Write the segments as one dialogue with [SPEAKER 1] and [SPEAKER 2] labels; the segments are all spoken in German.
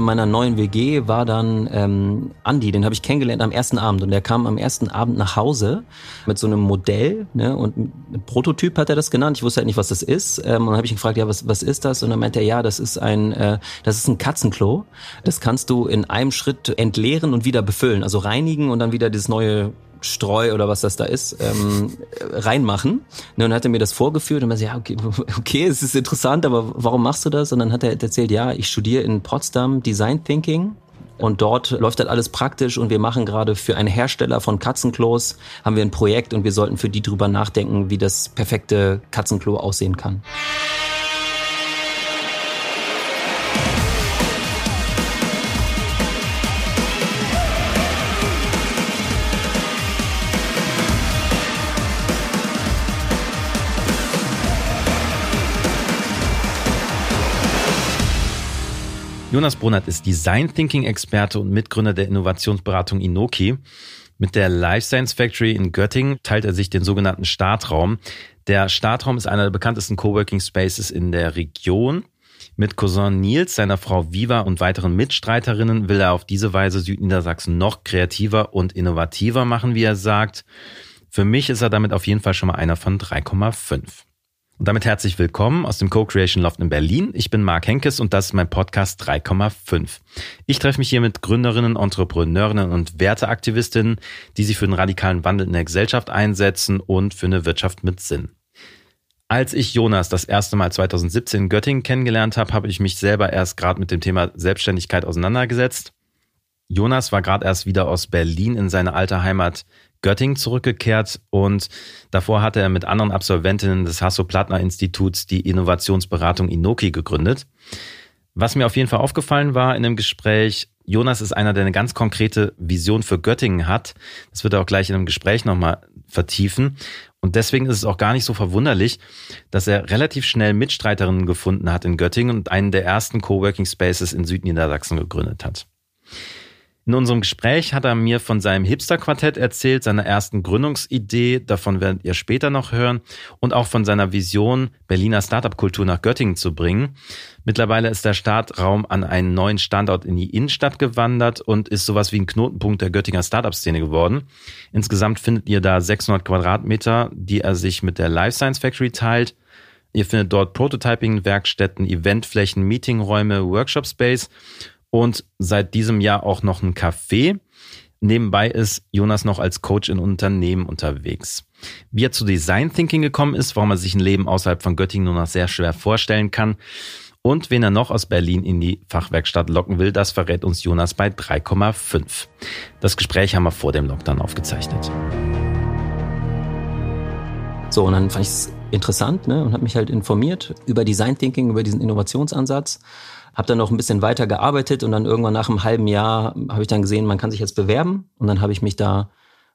[SPEAKER 1] In meiner neuen WG war dann ähm, Andi, den habe ich kennengelernt am ersten Abend und der kam am ersten Abend nach Hause mit so einem Modell ne, und ein Prototyp hat er das genannt. Ich wusste halt nicht, was das ist ähm, und dann habe ich ihn gefragt, ja, was, was ist das? Und dann meinte er, ja, das ist ein, äh, das ist ein Katzenklo. Das kannst du in einem Schritt entleeren und wieder befüllen, also reinigen und dann wieder dieses neue Streu oder was das da ist, ähm, reinmachen. Ne, und dann hat er mir das vorgeführt und so, ja, okay, okay, es ist interessant, aber warum machst du das? Und dann hat er erzählt, ja, ich studiere in Potsdam Design Thinking und dort läuft halt alles praktisch und wir machen gerade für einen Hersteller von Katzenklos haben wir ein Projekt und wir sollten für die drüber nachdenken, wie das perfekte Katzenklo aussehen kann.
[SPEAKER 2] Jonas Brunert ist Design Thinking Experte und Mitgründer der Innovationsberatung Inoki. Mit der Life Science Factory in Göttingen teilt er sich den sogenannten Startraum. Der Startraum ist einer der bekanntesten Coworking Spaces in der Region. Mit Cousin Nils, seiner Frau Viva und weiteren Mitstreiterinnen will er auf diese Weise Südniedersachsen noch kreativer und innovativer machen, wie er sagt. Für mich ist er damit auf jeden Fall schon mal einer von 3,5. Und damit herzlich willkommen aus dem Co-Creation Loft in Berlin. Ich bin Marc Henkes und das ist mein Podcast 3,5. Ich treffe mich hier mit Gründerinnen, Entrepreneurinnen und Werteaktivistinnen, die sich für den radikalen Wandel in der Gesellschaft einsetzen und für eine Wirtschaft mit Sinn. Als ich Jonas das erste Mal 2017 in Göttingen kennengelernt habe, habe ich mich selber erst gerade mit dem Thema Selbstständigkeit auseinandergesetzt. Jonas war gerade erst wieder aus Berlin in seine alte Heimat Göttingen zurückgekehrt und davor hatte er mit anderen Absolventinnen des Hasso-Plattner-Instituts die Innovationsberatung Inoki gegründet. Was mir auf jeden Fall aufgefallen war in dem Gespräch, Jonas ist einer, der eine ganz konkrete Vision für Göttingen hat. Das wird er auch gleich in einem Gespräch nochmal vertiefen. Und deswegen ist es auch gar nicht so verwunderlich, dass er relativ schnell Mitstreiterinnen gefunden hat in Göttingen und einen der ersten Coworking Spaces in Südniedersachsen gegründet hat. In unserem Gespräch hat er mir von seinem Hipster-Quartett erzählt, seiner ersten Gründungsidee, davon werdet ihr später noch hören, und auch von seiner Vision, Berliner Startup-Kultur nach Göttingen zu bringen. Mittlerweile ist der Startraum an einen neuen Standort in die Innenstadt gewandert und ist sowas wie ein Knotenpunkt der Göttinger Startup-Szene geworden. Insgesamt findet ihr da 600 Quadratmeter, die er sich mit der Life Science Factory teilt. Ihr findet dort Prototyping-Werkstätten, Eventflächen, Meetingräume, Workshop-Space und seit diesem Jahr auch noch ein Café. Nebenbei ist Jonas noch als Coach in Unternehmen unterwegs. Wie er zu Design Thinking gekommen ist, warum er sich ein Leben außerhalb von Göttingen nur noch sehr schwer vorstellen kann und wen er noch aus Berlin in die Fachwerkstatt locken will, das verrät uns Jonas bei 3,5. Das Gespräch haben wir vor dem Lockdown aufgezeichnet.
[SPEAKER 1] So, und dann fand ich es interessant ne, und habe mich halt informiert über Design Thinking, über diesen Innovationsansatz habe dann noch ein bisschen weiter gearbeitet und dann irgendwann nach einem halben Jahr habe ich dann gesehen, man kann sich jetzt bewerben. Und dann habe ich mich da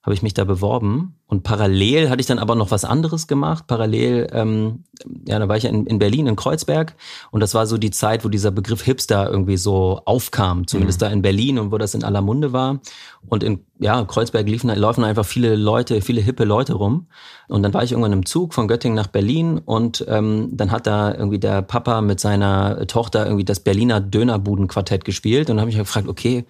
[SPEAKER 1] habe ich mich da beworben und parallel hatte ich dann aber noch was anderes gemacht. Parallel, ähm, ja, da war ich in, in Berlin, in Kreuzberg und das war so die Zeit, wo dieser Begriff Hipster irgendwie so aufkam, zumindest mhm. da in Berlin und wo das in aller Munde war. Und in ja, Kreuzberg liefen, laufen einfach viele Leute, viele hippe Leute rum. Und dann war ich irgendwann im Zug von Göttingen nach Berlin und ähm, dann hat da irgendwie der Papa mit seiner Tochter irgendwie das Berliner Dönerbudenquartett gespielt. Und dann habe ich gefragt, okay,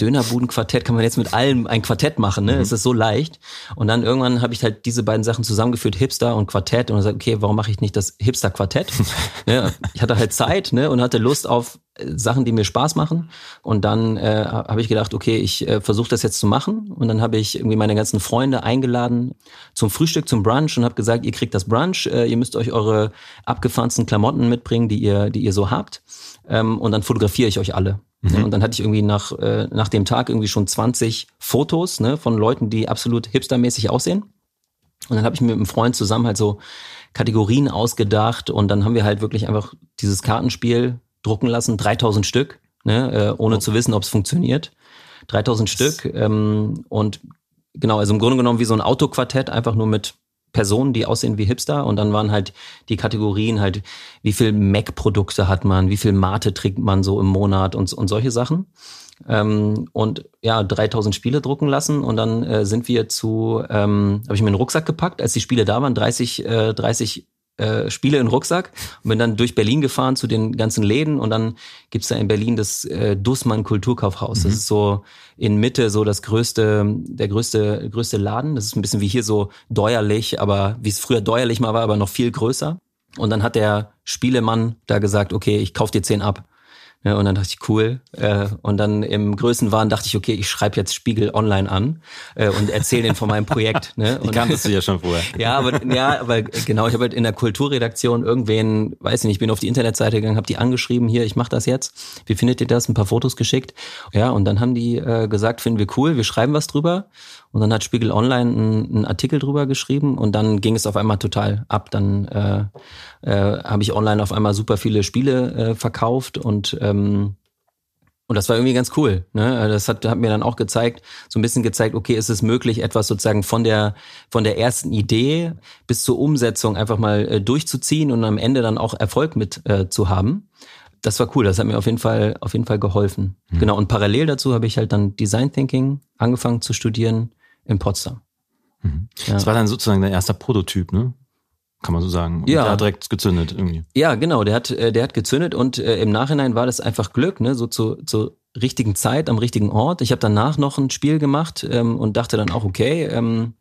[SPEAKER 1] Dönerbudenquartett kann man jetzt mit allem ein Quartett machen, ne? Mhm. Es ist so leicht. Und dann irgendwann habe ich halt diese beiden Sachen zusammengeführt, Hipster und Quartett. Und gesagt, okay, warum mache ich nicht das Hipster-Quartett? ja, ich hatte halt Zeit ne, und hatte Lust auf Sachen, die mir Spaß machen. Und dann äh, habe ich gedacht, okay, ich äh, versuche das jetzt zu machen. Und dann habe ich irgendwie meine ganzen Freunde eingeladen zum Frühstück, zum Brunch und habe gesagt, ihr kriegt das Brunch, äh, ihr müsst euch eure abgefahrensten Klamotten mitbringen, die ihr, die ihr so habt. Ähm, und dann fotografiere ich euch alle. Mhm. Und dann hatte ich irgendwie nach, äh, nach dem Tag irgendwie schon 20 Fotos ne, von Leuten, die absolut hipstermäßig aussehen. Und dann habe ich mir mit einem Freund zusammen halt so Kategorien ausgedacht und dann haben wir halt wirklich einfach dieses Kartenspiel drucken lassen, 3000 Stück, ne, äh, ohne oh. zu wissen, ob es funktioniert. 3000 das Stück ähm, und genau, also im Grunde genommen wie so ein Autoquartett, einfach nur mit Personen, die aussehen wie Hipster und dann waren halt die Kategorien halt, wie viel Mac-Produkte hat man, wie viel Mate trinkt man so im Monat und, und solche Sachen. Ähm, und ja, 3000 Spiele drucken lassen und dann äh, sind wir zu, ähm, habe ich mir einen Rucksack gepackt, als die Spiele da waren, 30, äh, 30 äh, Spiele in Rucksack und bin dann durch Berlin gefahren zu den ganzen Läden und dann gibt's da in Berlin das äh, Dussmann Kulturkaufhaus. Mhm. Das ist so in Mitte so das größte, der größte, größte Laden. Das ist ein bisschen wie hier so deuerlich, aber wie es früher deuerlich mal war, aber noch viel größer. Und dann hat der Spielemann da gesagt, okay, ich kauf dir zehn ab. Ja, und dann dachte ich, cool. Äh, und dann im Größenwahn dachte ich, okay, ich schreibe jetzt Spiegel online an äh, und erzähle den von meinem Projekt. Ne?
[SPEAKER 2] Und, Die kanntest du ja schon vorher.
[SPEAKER 1] ja, aber ja, aber genau, ich habe halt in der Kulturredaktion irgendwen, weiß nicht, ich bin auf die Internetseite gegangen, habe die angeschrieben, hier, ich mache das jetzt. Wie findet ihr das? Ein paar Fotos geschickt. Ja, und dann haben die äh, gesagt, finden wir cool, wir schreiben was drüber. Und dann hat Spiegel Online einen, Artikel drüber geschrieben und dann ging es auf einmal total ab. Dann äh, äh, habe ich online auf einmal super viele Spiele äh, verkauft und ähm, und das war irgendwie ganz cool. Ne? Das hat, hat mir dann auch gezeigt, so ein bisschen gezeigt, okay, ist es möglich, etwas sozusagen von der von der ersten Idee bis zur Umsetzung einfach mal äh, durchzuziehen und am Ende dann auch Erfolg mit äh, zu haben. Das war cool. Das hat mir auf jeden Fall auf jeden Fall geholfen. Mhm. Genau. Und parallel dazu habe ich halt dann Design Thinking angefangen zu studieren in Potsdam.
[SPEAKER 2] Mhm. Ja. Das war dann sozusagen der erste Prototyp, ne? Kann man so sagen. Und
[SPEAKER 1] ja.
[SPEAKER 2] Der hat direkt gezündet irgendwie.
[SPEAKER 1] Ja, genau. Der hat, äh, der hat gezündet und äh, im Nachhinein war das einfach Glück, ne? So zu, zur richtigen Zeit am richtigen Ort. Ich habe danach noch ein Spiel gemacht ähm, und dachte dann auch, okay, ähm,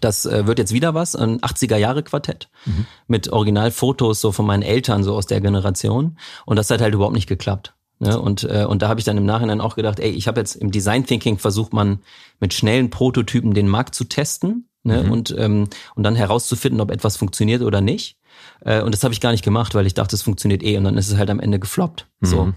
[SPEAKER 1] das äh, wird jetzt wieder was, ein 80er Jahre Quartett mhm. mit Originalfotos so von meinen Eltern so aus der Generation und das hat halt überhaupt nicht geklappt. Ne? Und, äh, und da habe ich dann im Nachhinein auch gedacht, ey, ich habe jetzt im Design Thinking versucht man mit schnellen Prototypen den Markt zu testen ne? Mhm. und, ähm, und dann herauszufinden, ob etwas funktioniert oder nicht. Äh, und das habe ich gar nicht gemacht, weil ich dachte, es funktioniert eh und dann ist es halt am Ende gefloppt. Mhm. So.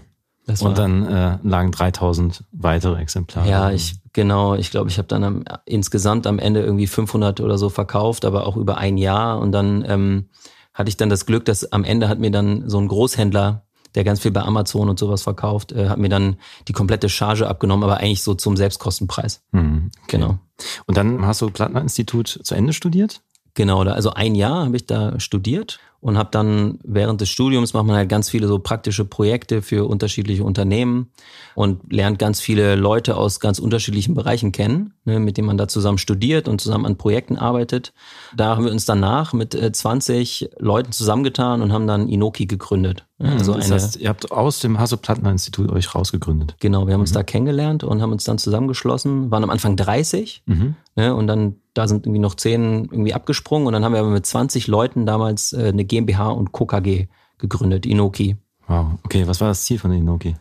[SPEAKER 2] Das und dann äh, lagen 3000 weitere Exemplare.
[SPEAKER 1] Ja, ich genau. Ich glaube, ich habe dann am, insgesamt am Ende irgendwie 500 oder so verkauft, aber auch über ein Jahr. Und dann ähm, hatte ich dann das Glück, dass am Ende hat mir dann so ein Großhändler der ganz viel bei Amazon und sowas verkauft, äh, hat mir dann die komplette Charge abgenommen, aber eigentlich so zum Selbstkostenpreis.
[SPEAKER 2] Mhm, okay. Genau. Und dann hast du Plattner Institut zu Ende studiert?
[SPEAKER 1] Genau, also ein Jahr habe ich da studiert und habe dann während des Studiums macht man halt ganz viele so praktische Projekte für unterschiedliche Unternehmen und lernt ganz viele Leute aus ganz unterschiedlichen Bereichen kennen, ne, mit denen man da zusammen studiert und zusammen an Projekten arbeitet. Da haben wir uns danach mit 20 äh, Leuten zusammengetan und haben dann Inoki gegründet.
[SPEAKER 2] Mhm, also das eine, heißt, ihr habt aus dem Hasso-Plattner-Institut euch rausgegründet.
[SPEAKER 1] Genau, wir haben uns mhm. da kennengelernt und haben uns dann zusammengeschlossen, waren am Anfang 30 mhm. ne, und dann da sind irgendwie noch 10 irgendwie abgesprungen und dann haben wir aber mit 20 Leuten damals äh, eine GmbH und KKG gegründet, Inoki.
[SPEAKER 2] Wow, okay, was war das Ziel von Inoki?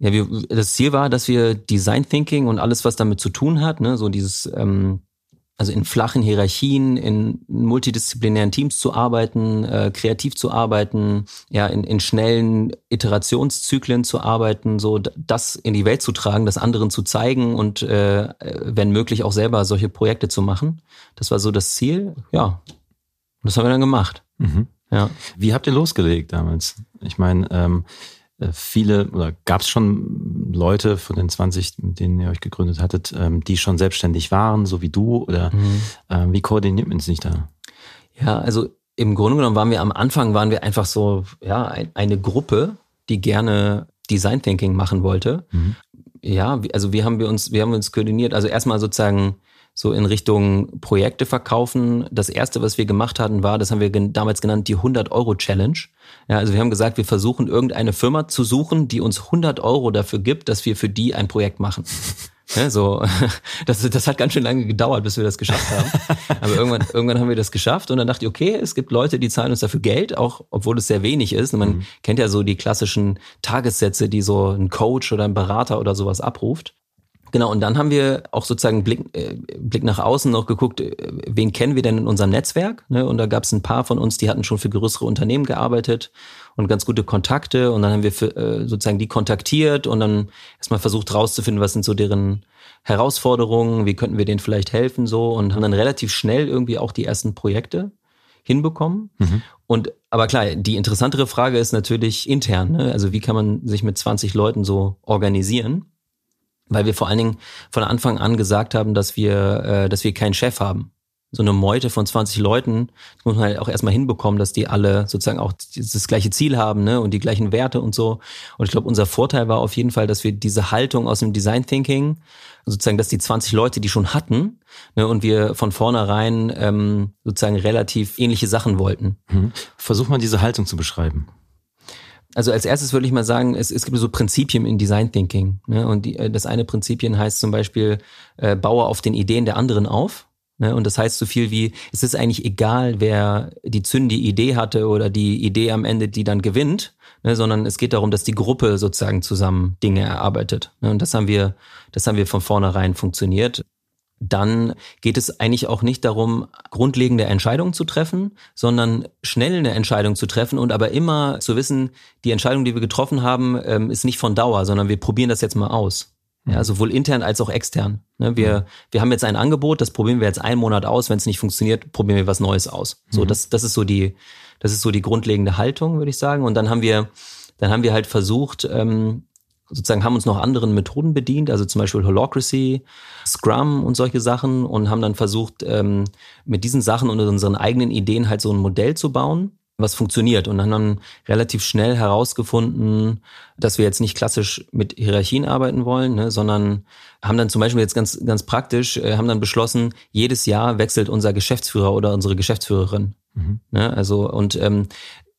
[SPEAKER 1] Ja, wir, das Ziel war, dass wir Design Thinking und alles, was damit zu tun hat, ne, so dieses ähm, also in flachen Hierarchien, in multidisziplinären Teams zu arbeiten, äh, kreativ zu arbeiten, ja, in, in schnellen Iterationszyklen zu arbeiten, so das in die Welt zu tragen, das anderen zu zeigen und äh, wenn möglich auch selber solche Projekte zu machen. Das war so das Ziel, ja. Und das haben wir dann gemacht.
[SPEAKER 2] Mhm. Ja. Wie habt ihr losgelegt damals? Ich meine, ähm, äh, viele oder gab es schon Leute von den 20, mit denen ihr euch gegründet hattet, ähm, die schon selbstständig waren, so wie du? Oder mhm. ähm, wie koordiniert man sich da?
[SPEAKER 1] Ja, also im Grunde genommen waren wir am Anfang, waren wir einfach so, ja, ein, eine Gruppe, die gerne Design Thinking machen wollte. Mhm. Ja, also wir haben wir uns, wir haben uns koordiniert. Also erstmal sozusagen so in Richtung Projekte verkaufen. Das erste, was wir gemacht hatten, war, das haben wir damals genannt, die 100-Euro-Challenge. Ja, also wir haben gesagt, wir versuchen irgendeine Firma zu suchen, die uns 100 Euro dafür gibt, dass wir für die ein Projekt machen. Ja, so, das, das hat ganz schön lange gedauert, bis wir das geschafft haben. Aber irgendwann, irgendwann haben wir das geschafft und dann dachte ich, okay, es gibt Leute, die zahlen uns dafür Geld, auch obwohl es sehr wenig ist. Und man mhm. kennt ja so die klassischen Tagessätze, die so ein Coach oder ein Berater oder sowas abruft. Genau, und dann haben wir auch sozusagen Blick, äh, Blick nach außen noch geguckt, äh, wen kennen wir denn in unserem Netzwerk? Ne? Und da gab es ein paar von uns, die hatten schon für größere Unternehmen gearbeitet und ganz gute Kontakte. Und dann haben wir für, äh, sozusagen die kontaktiert und dann erstmal versucht rauszufinden, was sind so deren Herausforderungen, wie könnten wir denen vielleicht helfen so und haben dann relativ schnell irgendwie auch die ersten Projekte hinbekommen. Mhm. Und aber klar, die interessantere Frage ist natürlich intern. Ne? Also wie kann man sich mit 20 Leuten so organisieren? Weil wir vor allen Dingen von Anfang an gesagt haben, dass wir, äh, dass wir keinen Chef haben. so eine Meute von 20 Leuten, das muss man halt auch erstmal hinbekommen, dass die alle sozusagen auch das gleiche Ziel haben ne, und die gleichen Werte und so. Und ich glaube, unser Vorteil war auf jeden Fall, dass wir diese Haltung aus dem Design Thinking, sozusagen, dass die 20 Leute, die schon hatten, ne, und wir von vornherein ähm, sozusagen relativ ähnliche Sachen wollten.
[SPEAKER 2] Mhm. Versuch mal diese Haltung zu beschreiben.
[SPEAKER 1] Also als erstes würde ich mal sagen, es, es gibt so Prinzipien in Design Thinking. Ne? Und die, äh, das eine Prinzipien heißt zum Beispiel, äh, baue auf den Ideen der anderen auf. Ne? Und das heißt so viel wie, es ist eigentlich egal, wer die zündige Idee hatte oder die Idee am Ende, die dann gewinnt, ne? sondern es geht darum, dass die Gruppe sozusagen zusammen Dinge erarbeitet. Ne? Und das haben wir, das haben wir von vornherein funktioniert dann geht es eigentlich auch nicht darum, grundlegende Entscheidungen zu treffen, sondern schnell eine Entscheidung zu treffen und aber immer zu wissen, die Entscheidung, die wir getroffen haben, ähm, ist nicht von Dauer, sondern wir probieren das jetzt mal aus. Ja, mhm. sowohl intern als auch extern. Ne, wir, mhm. wir haben jetzt ein Angebot, das probieren wir jetzt einen Monat aus. Wenn es nicht funktioniert, probieren wir was Neues aus. So, mhm. das, das ist so die, das ist so die grundlegende Haltung, würde ich sagen. Und dann haben wir, dann haben wir halt versucht, ähm, sozusagen haben uns noch anderen Methoden bedient, also zum Beispiel Holocracy, Scrum und solche Sachen und haben dann versucht, ähm, mit diesen Sachen und unseren eigenen Ideen halt so ein Modell zu bauen, was funktioniert und haben dann relativ schnell herausgefunden, dass wir jetzt nicht klassisch mit Hierarchien arbeiten wollen, ne, sondern haben dann zum Beispiel jetzt ganz, ganz praktisch, äh, haben dann beschlossen, jedes Jahr wechselt unser Geschäftsführer oder unsere Geschäftsführerin. Mhm. Ne, also und ähm,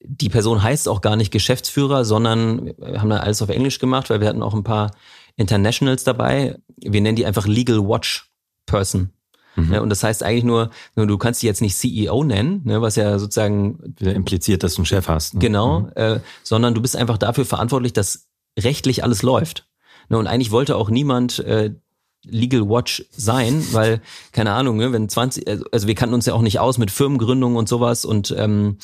[SPEAKER 1] die Person heißt auch gar nicht Geschäftsführer, sondern wir haben da alles auf Englisch gemacht, weil wir hatten auch ein paar Internationals dabei. Wir nennen die einfach Legal Watch Person. Mhm. Ja, und das heißt eigentlich nur, nur, du kannst die jetzt nicht CEO nennen, ne, was ja sozusagen
[SPEAKER 2] Wieder impliziert, dass du einen Chef hast.
[SPEAKER 1] Ne? Genau, mhm. äh, sondern du bist einfach dafür verantwortlich, dass rechtlich alles läuft. Ne, und eigentlich wollte auch niemand äh, Legal Watch sein, weil, keine Ahnung, ne, wenn 20, also wir kannten uns ja auch nicht aus mit Firmengründung und sowas und ähm,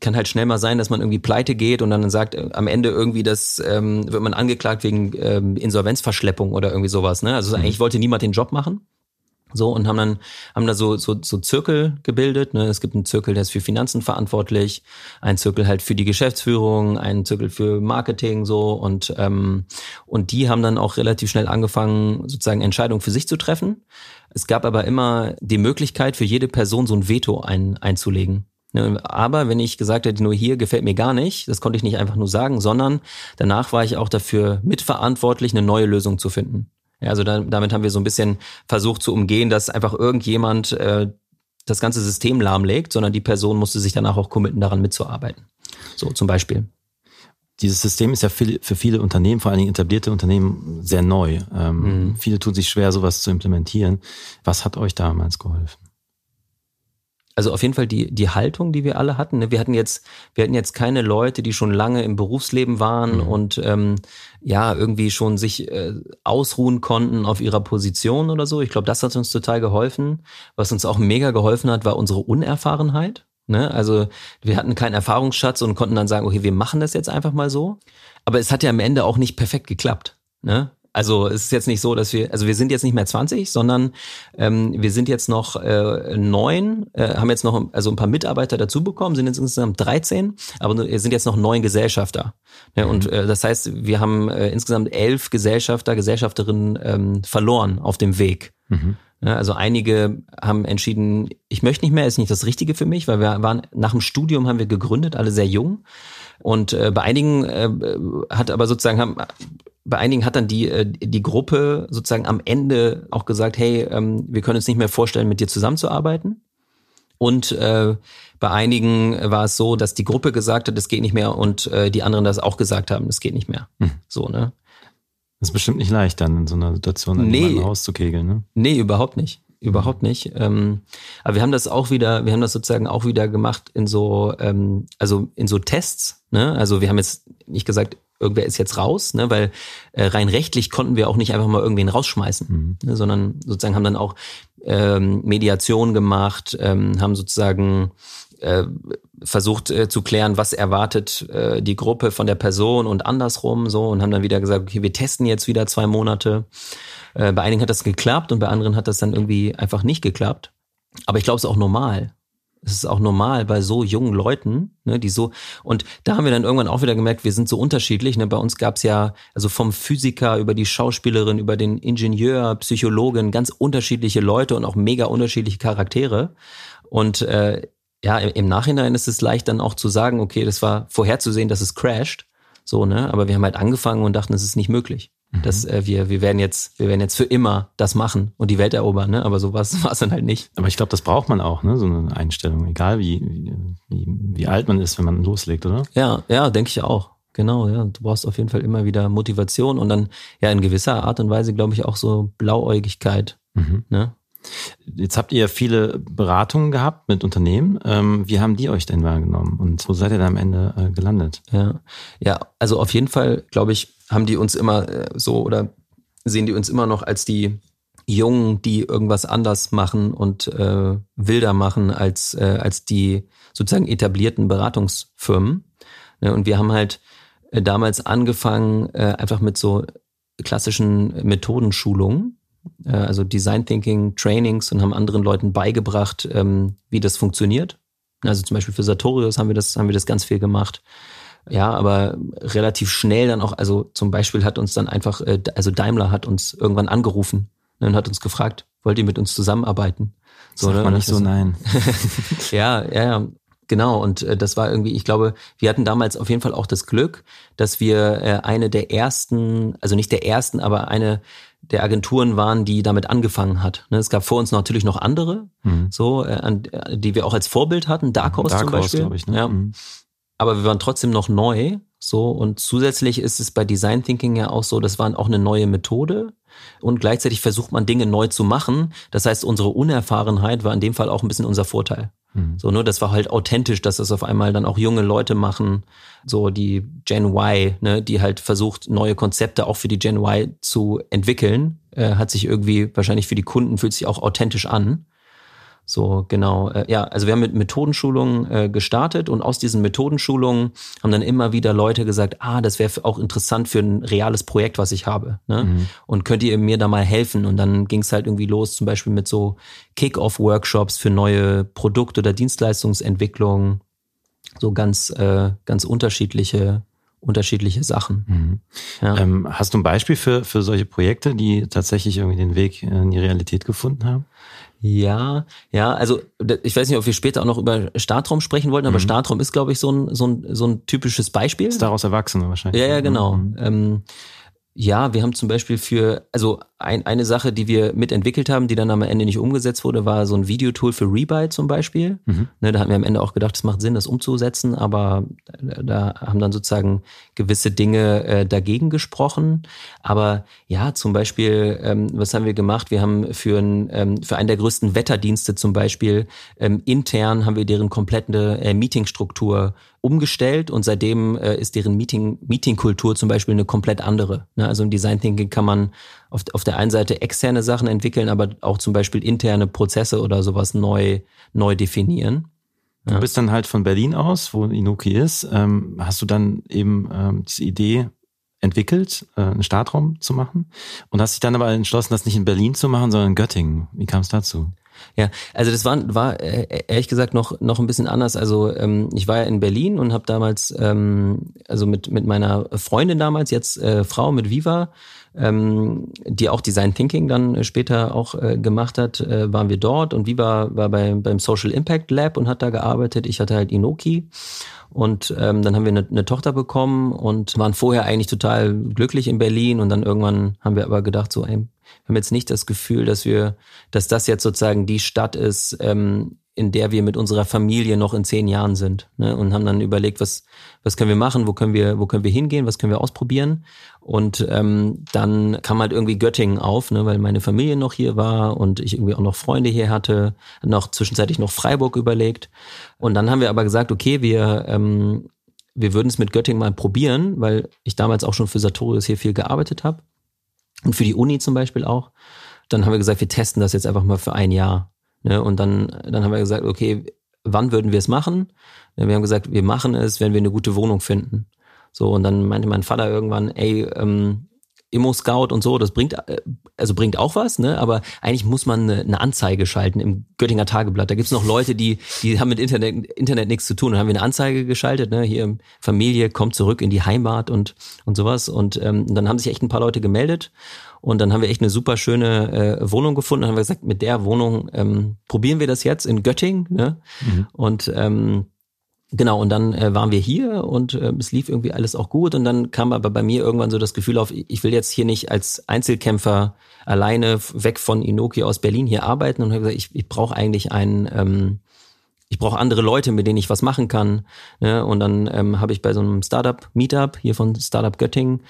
[SPEAKER 1] kann halt schnell mal sein, dass man irgendwie pleite geht und dann sagt äh, am Ende irgendwie, das ähm, wird man angeklagt wegen ähm, Insolvenzverschleppung oder irgendwie sowas. Ne? Also mhm. eigentlich wollte niemand den Job machen. So und haben dann haben da so so, so Zirkel gebildet. Ne? Es gibt einen Zirkel, der ist für Finanzen verantwortlich, ein Zirkel halt für die Geschäftsführung, einen Zirkel für Marketing so und ähm, und die haben dann auch relativ schnell angefangen sozusagen Entscheidungen für sich zu treffen. Es gab aber immer die Möglichkeit für jede Person so ein Veto ein, einzulegen. Ne, aber wenn ich gesagt hätte, nur hier gefällt mir gar nicht, das konnte ich nicht einfach nur sagen, sondern danach war ich auch dafür mitverantwortlich, eine neue Lösung zu finden. Ja, also da, damit haben wir so ein bisschen versucht zu umgehen, dass einfach irgendjemand äh, das ganze System lahmlegt, sondern die Person musste sich danach auch committen, daran mitzuarbeiten. So zum Beispiel.
[SPEAKER 2] Dieses System ist ja für, für viele Unternehmen, vor allen Dingen etablierte Unternehmen, sehr neu. Ähm, mhm. Viele tun sich schwer, sowas zu implementieren. Was hat euch damals geholfen?
[SPEAKER 1] Also auf jeden Fall die, die Haltung, die wir alle hatten. Ne? Wir hatten jetzt, wir hatten jetzt keine Leute, die schon lange im Berufsleben waren mhm. und ähm, ja, irgendwie schon sich äh, ausruhen konnten auf ihrer Position oder so. Ich glaube, das hat uns total geholfen. Was uns auch mega geholfen hat, war unsere Unerfahrenheit. Ne? Also wir hatten keinen Erfahrungsschatz und konnten dann sagen, okay, wir machen das jetzt einfach mal so. Aber es hat ja am Ende auch nicht perfekt geklappt. Ne? Also es ist jetzt nicht so, dass wir, also wir sind jetzt nicht mehr 20, sondern ähm, wir sind jetzt noch äh, neun, äh, haben jetzt noch also ein paar Mitarbeiter dazu bekommen, sind jetzt insgesamt 13, aber sind jetzt noch neun Gesellschafter. Mhm. Und äh, das heißt, wir haben äh, insgesamt elf Gesellschafter, Gesellschafterinnen ähm, verloren auf dem Weg. Mhm. Ja, also einige haben entschieden, ich möchte nicht mehr, ist nicht das Richtige für mich, weil wir waren nach dem Studium haben wir gegründet, alle sehr jung. Und äh, bei einigen äh, hat aber sozusagen haben bei einigen hat dann die, äh, die Gruppe sozusagen am Ende auch gesagt, hey, ähm, wir können uns nicht mehr vorstellen, mit dir zusammenzuarbeiten. Und äh, bei einigen war es so, dass die Gruppe gesagt hat, es geht nicht mehr und äh, die anderen das auch gesagt haben, es geht nicht mehr. Hm. So, ne?
[SPEAKER 2] Das ist bestimmt nicht leicht, dann in so einer Situation nee, rauszukegeln, ne?
[SPEAKER 1] Nee, überhaupt nicht. Überhaupt nicht. Ähm, aber wir haben das auch wieder, wir haben das sozusagen auch wieder gemacht in so, ähm, also in so Tests. Ne? Also wir haben jetzt nicht gesagt, irgendwer ist jetzt raus, ne, weil äh, rein rechtlich konnten wir auch nicht einfach mal irgendwen rausschmeißen, mhm. ne, sondern sozusagen haben dann auch ähm, Mediation gemacht, ähm, haben sozusagen äh, versucht äh, zu klären, was erwartet äh, die Gruppe von der Person und andersrum so und haben dann wieder gesagt, okay, wir testen jetzt wieder zwei Monate. Äh, bei einigen hat das geklappt und bei anderen hat das dann irgendwie einfach nicht geklappt. Aber ich glaube, es ist auch normal. Es ist auch normal bei so jungen Leuten, ne, die so, und da haben wir dann irgendwann auch wieder gemerkt, wir sind so unterschiedlich. Ne? Bei uns gab's ja, also vom Physiker über die Schauspielerin, über den Ingenieur, Psychologen, ganz unterschiedliche Leute und auch mega unterschiedliche Charaktere. Und äh, ja, im Nachhinein ist es leicht dann auch zu sagen, okay, das war vorherzusehen, dass es crasht. So, ne? Aber wir haben halt angefangen und dachten, es ist nicht möglich. Mhm. Dass äh, wir, wir werden jetzt, wir werden jetzt für immer das machen und die Welt erobern, ne? Aber so war es dann halt nicht.
[SPEAKER 2] Aber ich glaube, das braucht man auch, ne? So eine Einstellung, egal wie, wie, wie alt man ist, wenn man loslegt, oder?
[SPEAKER 1] Ja, ja, denke ich auch. Genau, ja. Du brauchst auf jeden Fall immer wieder Motivation und dann ja in gewisser Art und Weise, glaube ich, auch so Blauäugigkeit. Mhm. Ne?
[SPEAKER 2] Jetzt habt ihr viele Beratungen gehabt mit Unternehmen. Ähm, wie haben die euch denn wahrgenommen und wo seid ihr da am Ende äh, gelandet?
[SPEAKER 1] Ja, ja, also auf jeden Fall, glaube ich, haben die uns immer äh, so oder sehen die uns immer noch als die Jungen, die irgendwas anders machen und äh, wilder machen als, äh, als die sozusagen etablierten Beratungsfirmen. Ne, und wir haben halt äh, damals angefangen, äh, einfach mit so klassischen Methodenschulungen äh, also Design Thinking Trainings und haben anderen Leuten beigebracht, ähm, wie das funktioniert. Also zum Beispiel für Sartorius haben wir das, haben wir das ganz viel gemacht. Ja, aber relativ schnell dann auch, also zum Beispiel hat uns dann einfach, äh, also Daimler hat uns irgendwann angerufen ne, und hat uns gefragt, wollt ihr mit uns zusammenarbeiten?
[SPEAKER 2] So, Sagt ne? man nicht so, nein.
[SPEAKER 1] ja, ja, ja. Genau, und äh, das war irgendwie, ich glaube, wir hatten damals auf jeden Fall auch das Glück, dass wir äh, eine der ersten, also nicht der ersten, aber eine der Agenturen waren, die damit angefangen hat. Ne, es gab vor uns natürlich noch andere, mhm. so, äh, äh, die wir auch als Vorbild hatten, Dark Horse Dark zum Beispiel. Horse, ich, ne? ja. Mhm. Aber wir waren trotzdem noch neu, so und zusätzlich ist es bei Design Thinking ja auch so, das war auch eine neue Methode und gleichzeitig versucht man Dinge neu zu machen. Das heißt, unsere Unerfahrenheit war in dem Fall auch ein bisschen unser Vorteil. Mhm. So, ne, das war halt authentisch, dass das auf einmal dann auch junge Leute machen, so die Gen Y, ne, die halt versucht, neue Konzepte auch für die Gen Y zu entwickeln, äh, hat sich irgendwie wahrscheinlich für die Kunden fühlt sich auch authentisch an. So, genau. Äh, ja, also wir haben mit Methodenschulungen äh, gestartet und aus diesen Methodenschulungen haben dann immer wieder Leute gesagt, ah, das wäre auch interessant für ein reales Projekt, was ich habe. Ne? Mhm. Und könnt ihr mir da mal helfen? Und dann ging es halt irgendwie los, zum Beispiel mit so Kick-Off-Workshops für neue Produkt- oder Dienstleistungsentwicklung. So ganz, äh, ganz unterschiedliche unterschiedliche Sachen. Mhm.
[SPEAKER 2] Ja. Ähm, hast du ein Beispiel für, für solche Projekte, die tatsächlich irgendwie den Weg in die Realität gefunden haben?
[SPEAKER 1] Ja, ja, also ich weiß nicht, ob wir später auch noch über Startraum sprechen wollten, aber mhm. Startraum ist, glaube ich, so ein, so, ein, so ein typisches Beispiel.
[SPEAKER 2] Ist daraus erwachsen wahrscheinlich.
[SPEAKER 1] Ja, ja, genau. Mhm. Ähm, ja, wir haben zum Beispiel für, also ein, eine Sache, die wir mitentwickelt haben, die dann am Ende nicht umgesetzt wurde, war so ein Videotool für Rebuy zum Beispiel. Mhm. Ne, da hatten wir am Ende auch gedacht, es macht Sinn, das umzusetzen, aber da haben dann sozusagen gewisse Dinge äh, dagegen gesprochen. Aber ja, zum Beispiel, ähm, was haben wir gemacht? Wir haben für, ein, ähm, für einen der größten Wetterdienste zum Beispiel ähm, intern haben wir deren komplette äh, Meetingstruktur umgestellt und seitdem äh, ist deren Meeting, Meetingkultur zum Beispiel eine komplett andere. Ne? Also im Design Thinking kann man auf, auf der einen Seite externe Sachen entwickeln, aber auch zum Beispiel interne Prozesse oder sowas neu, neu definieren.
[SPEAKER 2] Ja. Du bist dann halt von Berlin aus, wo Inoki ist, ähm, hast du dann eben ähm, diese Idee entwickelt, äh, einen Startraum zu machen und hast dich dann aber entschlossen, das nicht in Berlin zu machen, sondern in Göttingen. Wie kam es dazu?
[SPEAKER 1] Ja, also das war, war äh, ehrlich gesagt noch, noch ein bisschen anders. Also ähm, ich war ja in Berlin und habe damals, ähm, also mit, mit meiner Freundin damals, jetzt äh, Frau mit Viva, ähm, die auch Design Thinking dann später auch äh, gemacht hat, äh, waren wir dort. Und Viva war bei, beim Social Impact Lab und hat da gearbeitet. Ich hatte halt Inoki. Und ähm, dann haben wir eine, eine Tochter bekommen und waren vorher eigentlich total glücklich in Berlin. Und dann irgendwann haben wir aber gedacht so, ey, wir haben jetzt nicht das Gefühl, dass wir, dass das jetzt sozusagen die Stadt ist, ähm, in der wir mit unserer Familie noch in zehn Jahren sind. Ne? Und haben dann überlegt, was, was können wir machen, wo können wir, wo können wir hingehen, was können wir ausprobieren. Und ähm, dann kam halt irgendwie Göttingen auf, ne, weil meine Familie noch hier war und ich irgendwie auch noch Freunde hier hatte, noch zwischenzeitlich noch Freiburg überlegt. Und dann haben wir aber gesagt, okay, wir, ähm, wir würden es mit Göttingen mal probieren, weil ich damals auch schon für Sartorius hier viel gearbeitet habe und für die Uni zum Beispiel auch. Dann haben wir gesagt, wir testen das jetzt einfach mal für ein Jahr. Ne? Und dann, dann haben wir gesagt, okay, wann würden wir es machen? Wir haben gesagt, wir machen es, wenn wir eine gute Wohnung finden. So, und dann meinte mein Vater irgendwann, ey, ähm, Immo-Scout und so, das bringt, äh, also bringt auch was, ne? Aber eigentlich muss man eine, eine Anzeige schalten im Göttinger Tageblatt. Da gibt's noch Leute, die, die haben mit Internet, Internet nichts zu tun. Dann haben wir eine Anzeige geschaltet, ne? Hier Familie kommt zurück in die Heimat und, und sowas. Und ähm, dann haben sich echt ein paar Leute gemeldet. Und dann haben wir echt eine super schöne äh, Wohnung gefunden. Dann haben wir gesagt, mit der Wohnung ähm, probieren wir das jetzt in Göttingen. Ne? Mhm. Und ähm, Genau, und dann äh, waren wir hier und äh, es lief irgendwie alles auch gut. Und dann kam aber bei mir irgendwann so das Gefühl auf, ich will jetzt hier nicht als Einzelkämpfer alleine weg von Inoki aus Berlin hier arbeiten und habe gesagt, ich, ich brauche eigentlich einen, ähm, ich brauche andere Leute, mit denen ich was machen kann. Ne? Und dann ähm, habe ich bei so einem Startup-Meetup hier von Startup Göttingen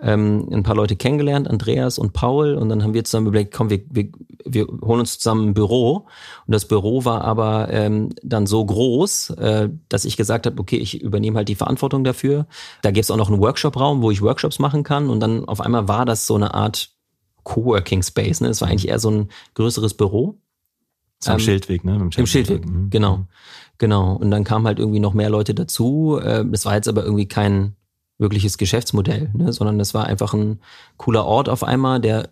[SPEAKER 1] ähm, ein paar Leute kennengelernt, Andreas und Paul. Und dann haben wir zusammen überlegt, komm, wir, wir, wir holen uns zusammen ein Büro. Und das Büro war aber ähm, dann so groß, äh, dass ich gesagt habe, okay, ich übernehme halt die Verantwortung dafür. Da gibt es auch noch einen Workshop-Raum, wo ich Workshops machen kann. Und dann auf einmal war das so eine Art Coworking Space. Ne? Es war eigentlich eher so ein größeres Büro.
[SPEAKER 2] Am ähm, Schildweg, ne?
[SPEAKER 1] Im Schildweg, mhm. genau. Genau. Und dann kamen halt irgendwie noch mehr Leute dazu. Äh, das war jetzt aber irgendwie kein wirkliches Geschäftsmodell, ne? sondern das war einfach ein cooler Ort auf einmal, der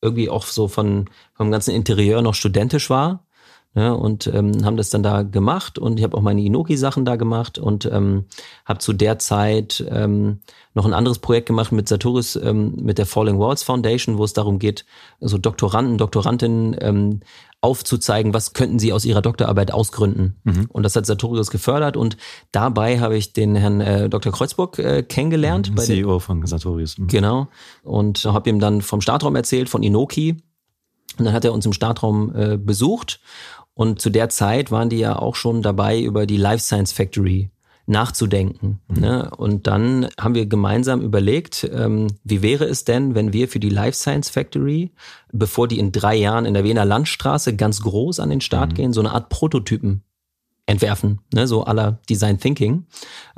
[SPEAKER 1] irgendwie auch so von vom ganzen Interieur noch studentisch war. Ne? und ähm, haben das dann da gemacht und ich habe auch meine Inoki-Sachen da gemacht und ähm, habe zu der Zeit ähm, noch ein anderes Projekt gemacht mit Saturis, ähm, mit der Falling Walls Foundation, wo es darum geht, so Doktoranden, Doktorandinnen ähm, aufzuzeigen, was könnten sie aus ihrer Doktorarbeit ausgründen. Mhm. Und das hat Sartorius gefördert und dabei habe ich den Herrn äh, Dr. Kreuzburg äh, kennengelernt.
[SPEAKER 2] Mhm, CEO von Sartorius.
[SPEAKER 1] Mhm. Genau. Und habe ihm dann vom Startraum erzählt, von Inoki. Und dann hat er uns im Startraum äh, besucht. Und zu der Zeit waren die ja auch schon dabei, über die Life Science Factory nachzudenken. Mhm. Ne? Und dann haben wir gemeinsam überlegt, ähm, wie wäre es denn, wenn wir für die Life Science Factory, bevor die in drei Jahren in der Wiener Landstraße ganz groß an den Start mhm. gehen, so eine Art Prototypen entwerfen, ne, so aller Design Thinking.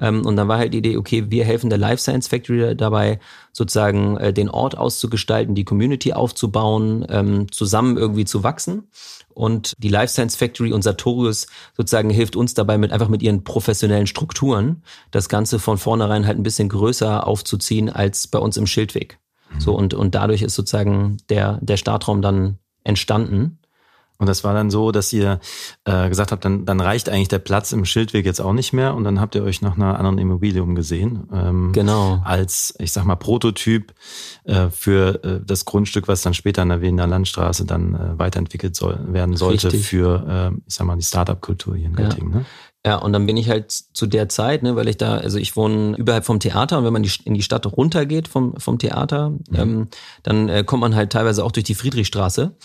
[SPEAKER 1] Ähm, und dann war halt die Idee, okay, wir helfen der Life Science Factory dabei, sozusagen äh, den Ort auszugestalten, die Community aufzubauen, ähm, zusammen irgendwie zu wachsen. Und die Life Science Factory und Sartorius sozusagen hilft uns dabei mit einfach mit ihren professionellen Strukturen das Ganze von vornherein halt ein bisschen größer aufzuziehen als bei uns im Schildweg. Mhm. So und, und dadurch ist sozusagen der, der Startraum dann entstanden.
[SPEAKER 2] Und das war dann so, dass ihr äh, gesagt habt, dann, dann reicht eigentlich der Platz im Schildweg jetzt auch nicht mehr und dann habt ihr euch nach einer anderen Immobilie umgesehen.
[SPEAKER 1] Ähm, genau.
[SPEAKER 2] Als, ich sag mal, Prototyp äh, für äh, das Grundstück, was dann später an der Wiener Landstraße dann äh, weiterentwickelt soll, werden sollte Richtig. für, äh, ich sag mal, die Startup-Kultur hier in Göttingen. Ja. Ne?
[SPEAKER 1] Ja, und dann bin ich halt zu der Zeit, ne, weil ich da, also ich wohne überhalb vom Theater und wenn man die, in die Stadt runtergeht vom, vom Theater, mhm. ähm, dann äh, kommt man halt teilweise auch durch die Friedrichstraße.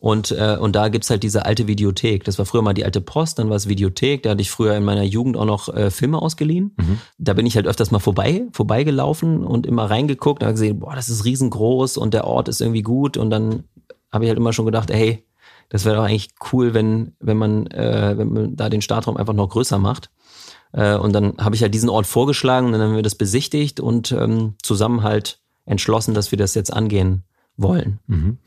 [SPEAKER 1] Und, äh, und da gibt's halt diese alte Videothek. Das war früher mal die alte Post, dann war es Videothek. Da hatte ich früher in meiner Jugend auch noch äh, Filme ausgeliehen. Mhm. Da bin ich halt öfters mal vorbei, vorbeigelaufen und immer reingeguckt und habe gesehen, boah, das ist riesengroß und der Ort ist irgendwie gut. Und dann habe ich halt immer schon gedacht, hey, das wäre doch eigentlich cool, wenn, wenn man, äh, wenn man da den Startraum einfach noch größer macht. Äh, und dann habe ich halt diesen Ort vorgeschlagen und dann haben wir das besichtigt und ähm, zusammen halt entschlossen, dass wir das jetzt angehen wollen.
[SPEAKER 2] Mhm.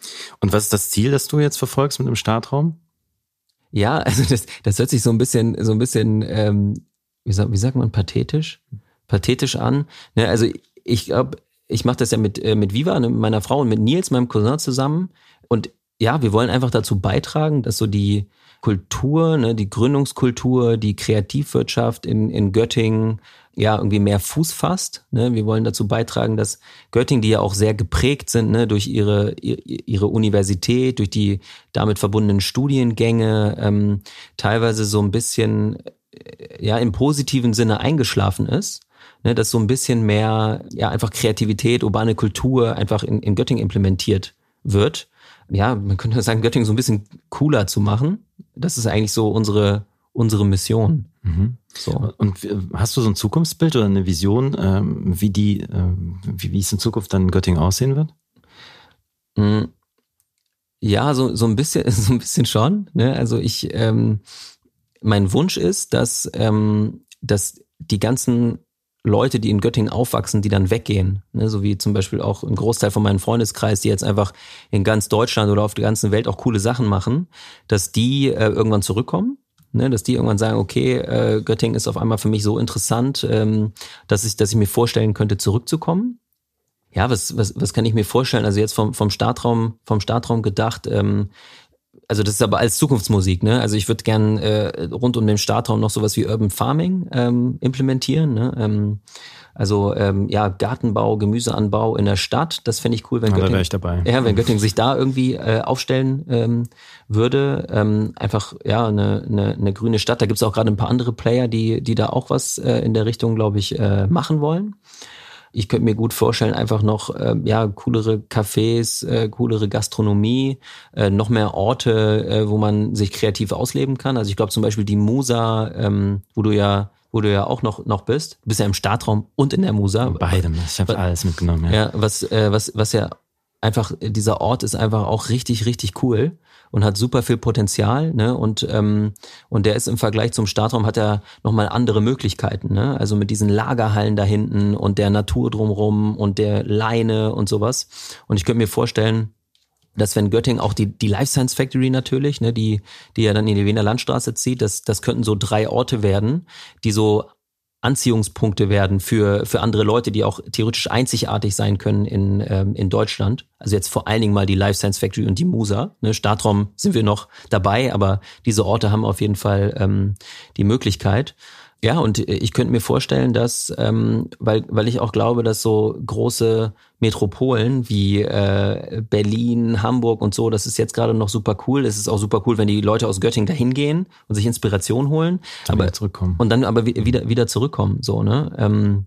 [SPEAKER 2] Und was ist das Ziel, das du jetzt verfolgst mit dem Startraum?
[SPEAKER 1] Ja, also das, das hört sich so ein bisschen, so ein bisschen, ähm, wie, sagt, wie sagt man, pathetisch? Pathetisch an. Ne, also ich glaube, ich mache das ja mit, äh, mit Viva, ne, meiner Frau und mit Nils, meinem Cousin zusammen. Und ja, wir wollen einfach dazu beitragen, dass so die Kultur, ne, die Gründungskultur, die Kreativwirtschaft in, in Göttingen ja irgendwie mehr Fuß fasst. Ne? Wir wollen dazu beitragen, dass Göttingen, die ja auch sehr geprägt sind ne, durch ihre, ihre Universität, durch die damit verbundenen Studiengänge, ähm, teilweise so ein bisschen äh, ja im positiven Sinne eingeschlafen ist. Ne, dass so ein bisschen mehr ja einfach Kreativität, urbane Kultur einfach in, in Göttingen implementiert wird ja, man könnte sagen, Göttingen so ein bisschen cooler zu machen. Das ist eigentlich so unsere, unsere Mission.
[SPEAKER 2] Mhm. So. Und hast du so ein Zukunftsbild oder eine Vision, ähm, wie die, ähm, wie, wie es in Zukunft dann in Göttingen aussehen wird?
[SPEAKER 1] Mm. Ja, so, so ein bisschen, so ein bisschen schon. Ne? Also ich, ähm, mein Wunsch ist, dass, ähm, dass die ganzen Leute, die in Göttingen aufwachsen, die dann weggehen. Ne, so wie zum Beispiel auch ein Großteil von meinem Freundeskreis, die jetzt einfach in ganz Deutschland oder auf der ganzen Welt auch coole Sachen machen, dass die äh, irgendwann zurückkommen. Ne, dass die irgendwann sagen, okay, äh, Göttingen ist auf einmal für mich so interessant, ähm, dass ich, dass ich mir vorstellen könnte, zurückzukommen. Ja, was, was, was kann ich mir vorstellen? Also jetzt vom, vom Startraum, vom Startraum gedacht, ähm, also das ist aber als Zukunftsmusik, ne? Also ich würde gern äh, rund um den Startraum noch sowas wie Urban Farming ähm, implementieren, ne? Ähm, also ähm, ja, Gartenbau, Gemüseanbau in der Stadt, das fände ich cool, wenn
[SPEAKER 2] Ja, da
[SPEAKER 1] Göttingen,
[SPEAKER 2] wäre ich dabei.
[SPEAKER 1] ja, wenn Göttingen sich da irgendwie äh, aufstellen ähm, würde. Ähm, einfach ja, eine, eine, eine grüne Stadt. Da gibt es auch gerade ein paar andere Player, die, die da auch was äh, in der Richtung, glaube ich, äh, machen wollen. Ich könnte mir gut vorstellen, einfach noch äh, ja coolere Cafés, äh, coolere Gastronomie, äh, noch mehr Orte, äh, wo man sich kreativ ausleben kann. Also ich glaube zum Beispiel die Musa, ähm, wo du ja wo du ja auch noch noch bist. Du bist ja im Startraum und in der Musa.
[SPEAKER 2] Beidem. Ich habe alles mitgenommen. Ja.
[SPEAKER 1] Ja, was, äh, was, was ja einfach, dieser Ort ist einfach auch richtig, richtig cool und hat super viel Potenzial, ne? Und, ähm, und der ist im Vergleich zum Startraum hat er nochmal andere Möglichkeiten, ne? Also mit diesen Lagerhallen da hinten und der Natur drumrum und der Leine und sowas. Und ich könnte mir vorstellen, dass wenn Göttingen auch die, die Life Science Factory natürlich, ne, die, die ja dann in die Wiener Landstraße zieht, das, das könnten so drei Orte werden, die so Anziehungspunkte werden für, für andere Leute, die auch theoretisch einzigartig sein können in, ähm, in Deutschland. Also jetzt vor allen Dingen mal die Life Science Factory und die Musa. Ne, Startraum sind wir noch dabei, aber diese Orte haben auf jeden Fall ähm, die Möglichkeit. Ja, und ich könnte mir vorstellen, dass, ähm, weil, weil ich auch glaube, dass so große Metropolen wie äh, Berlin, Hamburg und so, das ist jetzt gerade noch super cool. Es ist auch super cool, wenn die Leute aus Göttingen dahin gehen und sich Inspiration holen.
[SPEAKER 2] Dann
[SPEAKER 1] aber
[SPEAKER 2] zurückkommen.
[SPEAKER 1] und dann aber wi- wieder wieder zurückkommen so ne ähm,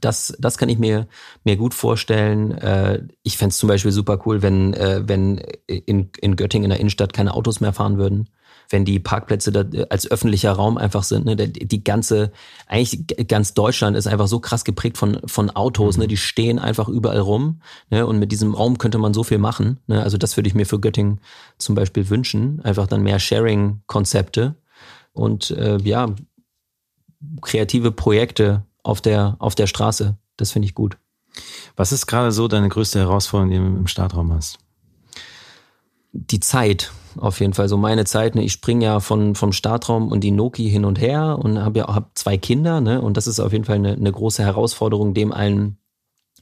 [SPEAKER 1] das das kann ich mir mir gut vorstellen äh, ich fänd's zum Beispiel super cool wenn äh, wenn in in Göttingen in der Innenstadt keine Autos mehr fahren würden wenn die Parkplätze da äh, als öffentlicher Raum einfach sind ne die ganze eigentlich ganz Deutschland ist einfach so krass geprägt von von Autos ne die stehen einfach überall rum ne und mit diesem Raum könnte man so viel machen ne also das würde ich mir für Göttingen zum Beispiel wünschen einfach dann mehr Sharing Konzepte und äh, ja, kreative Projekte auf der, auf der Straße. Das finde ich gut.
[SPEAKER 2] Was ist gerade so deine größte Herausforderung, die du im Startraum hast?
[SPEAKER 1] Die Zeit, auf jeden Fall. So meine Zeit, ne? ich springe ja von, vom Startraum und die Noki hin und her und habe ja hab zwei Kinder, ne? Und das ist auf jeden Fall eine, eine große Herausforderung, dem allen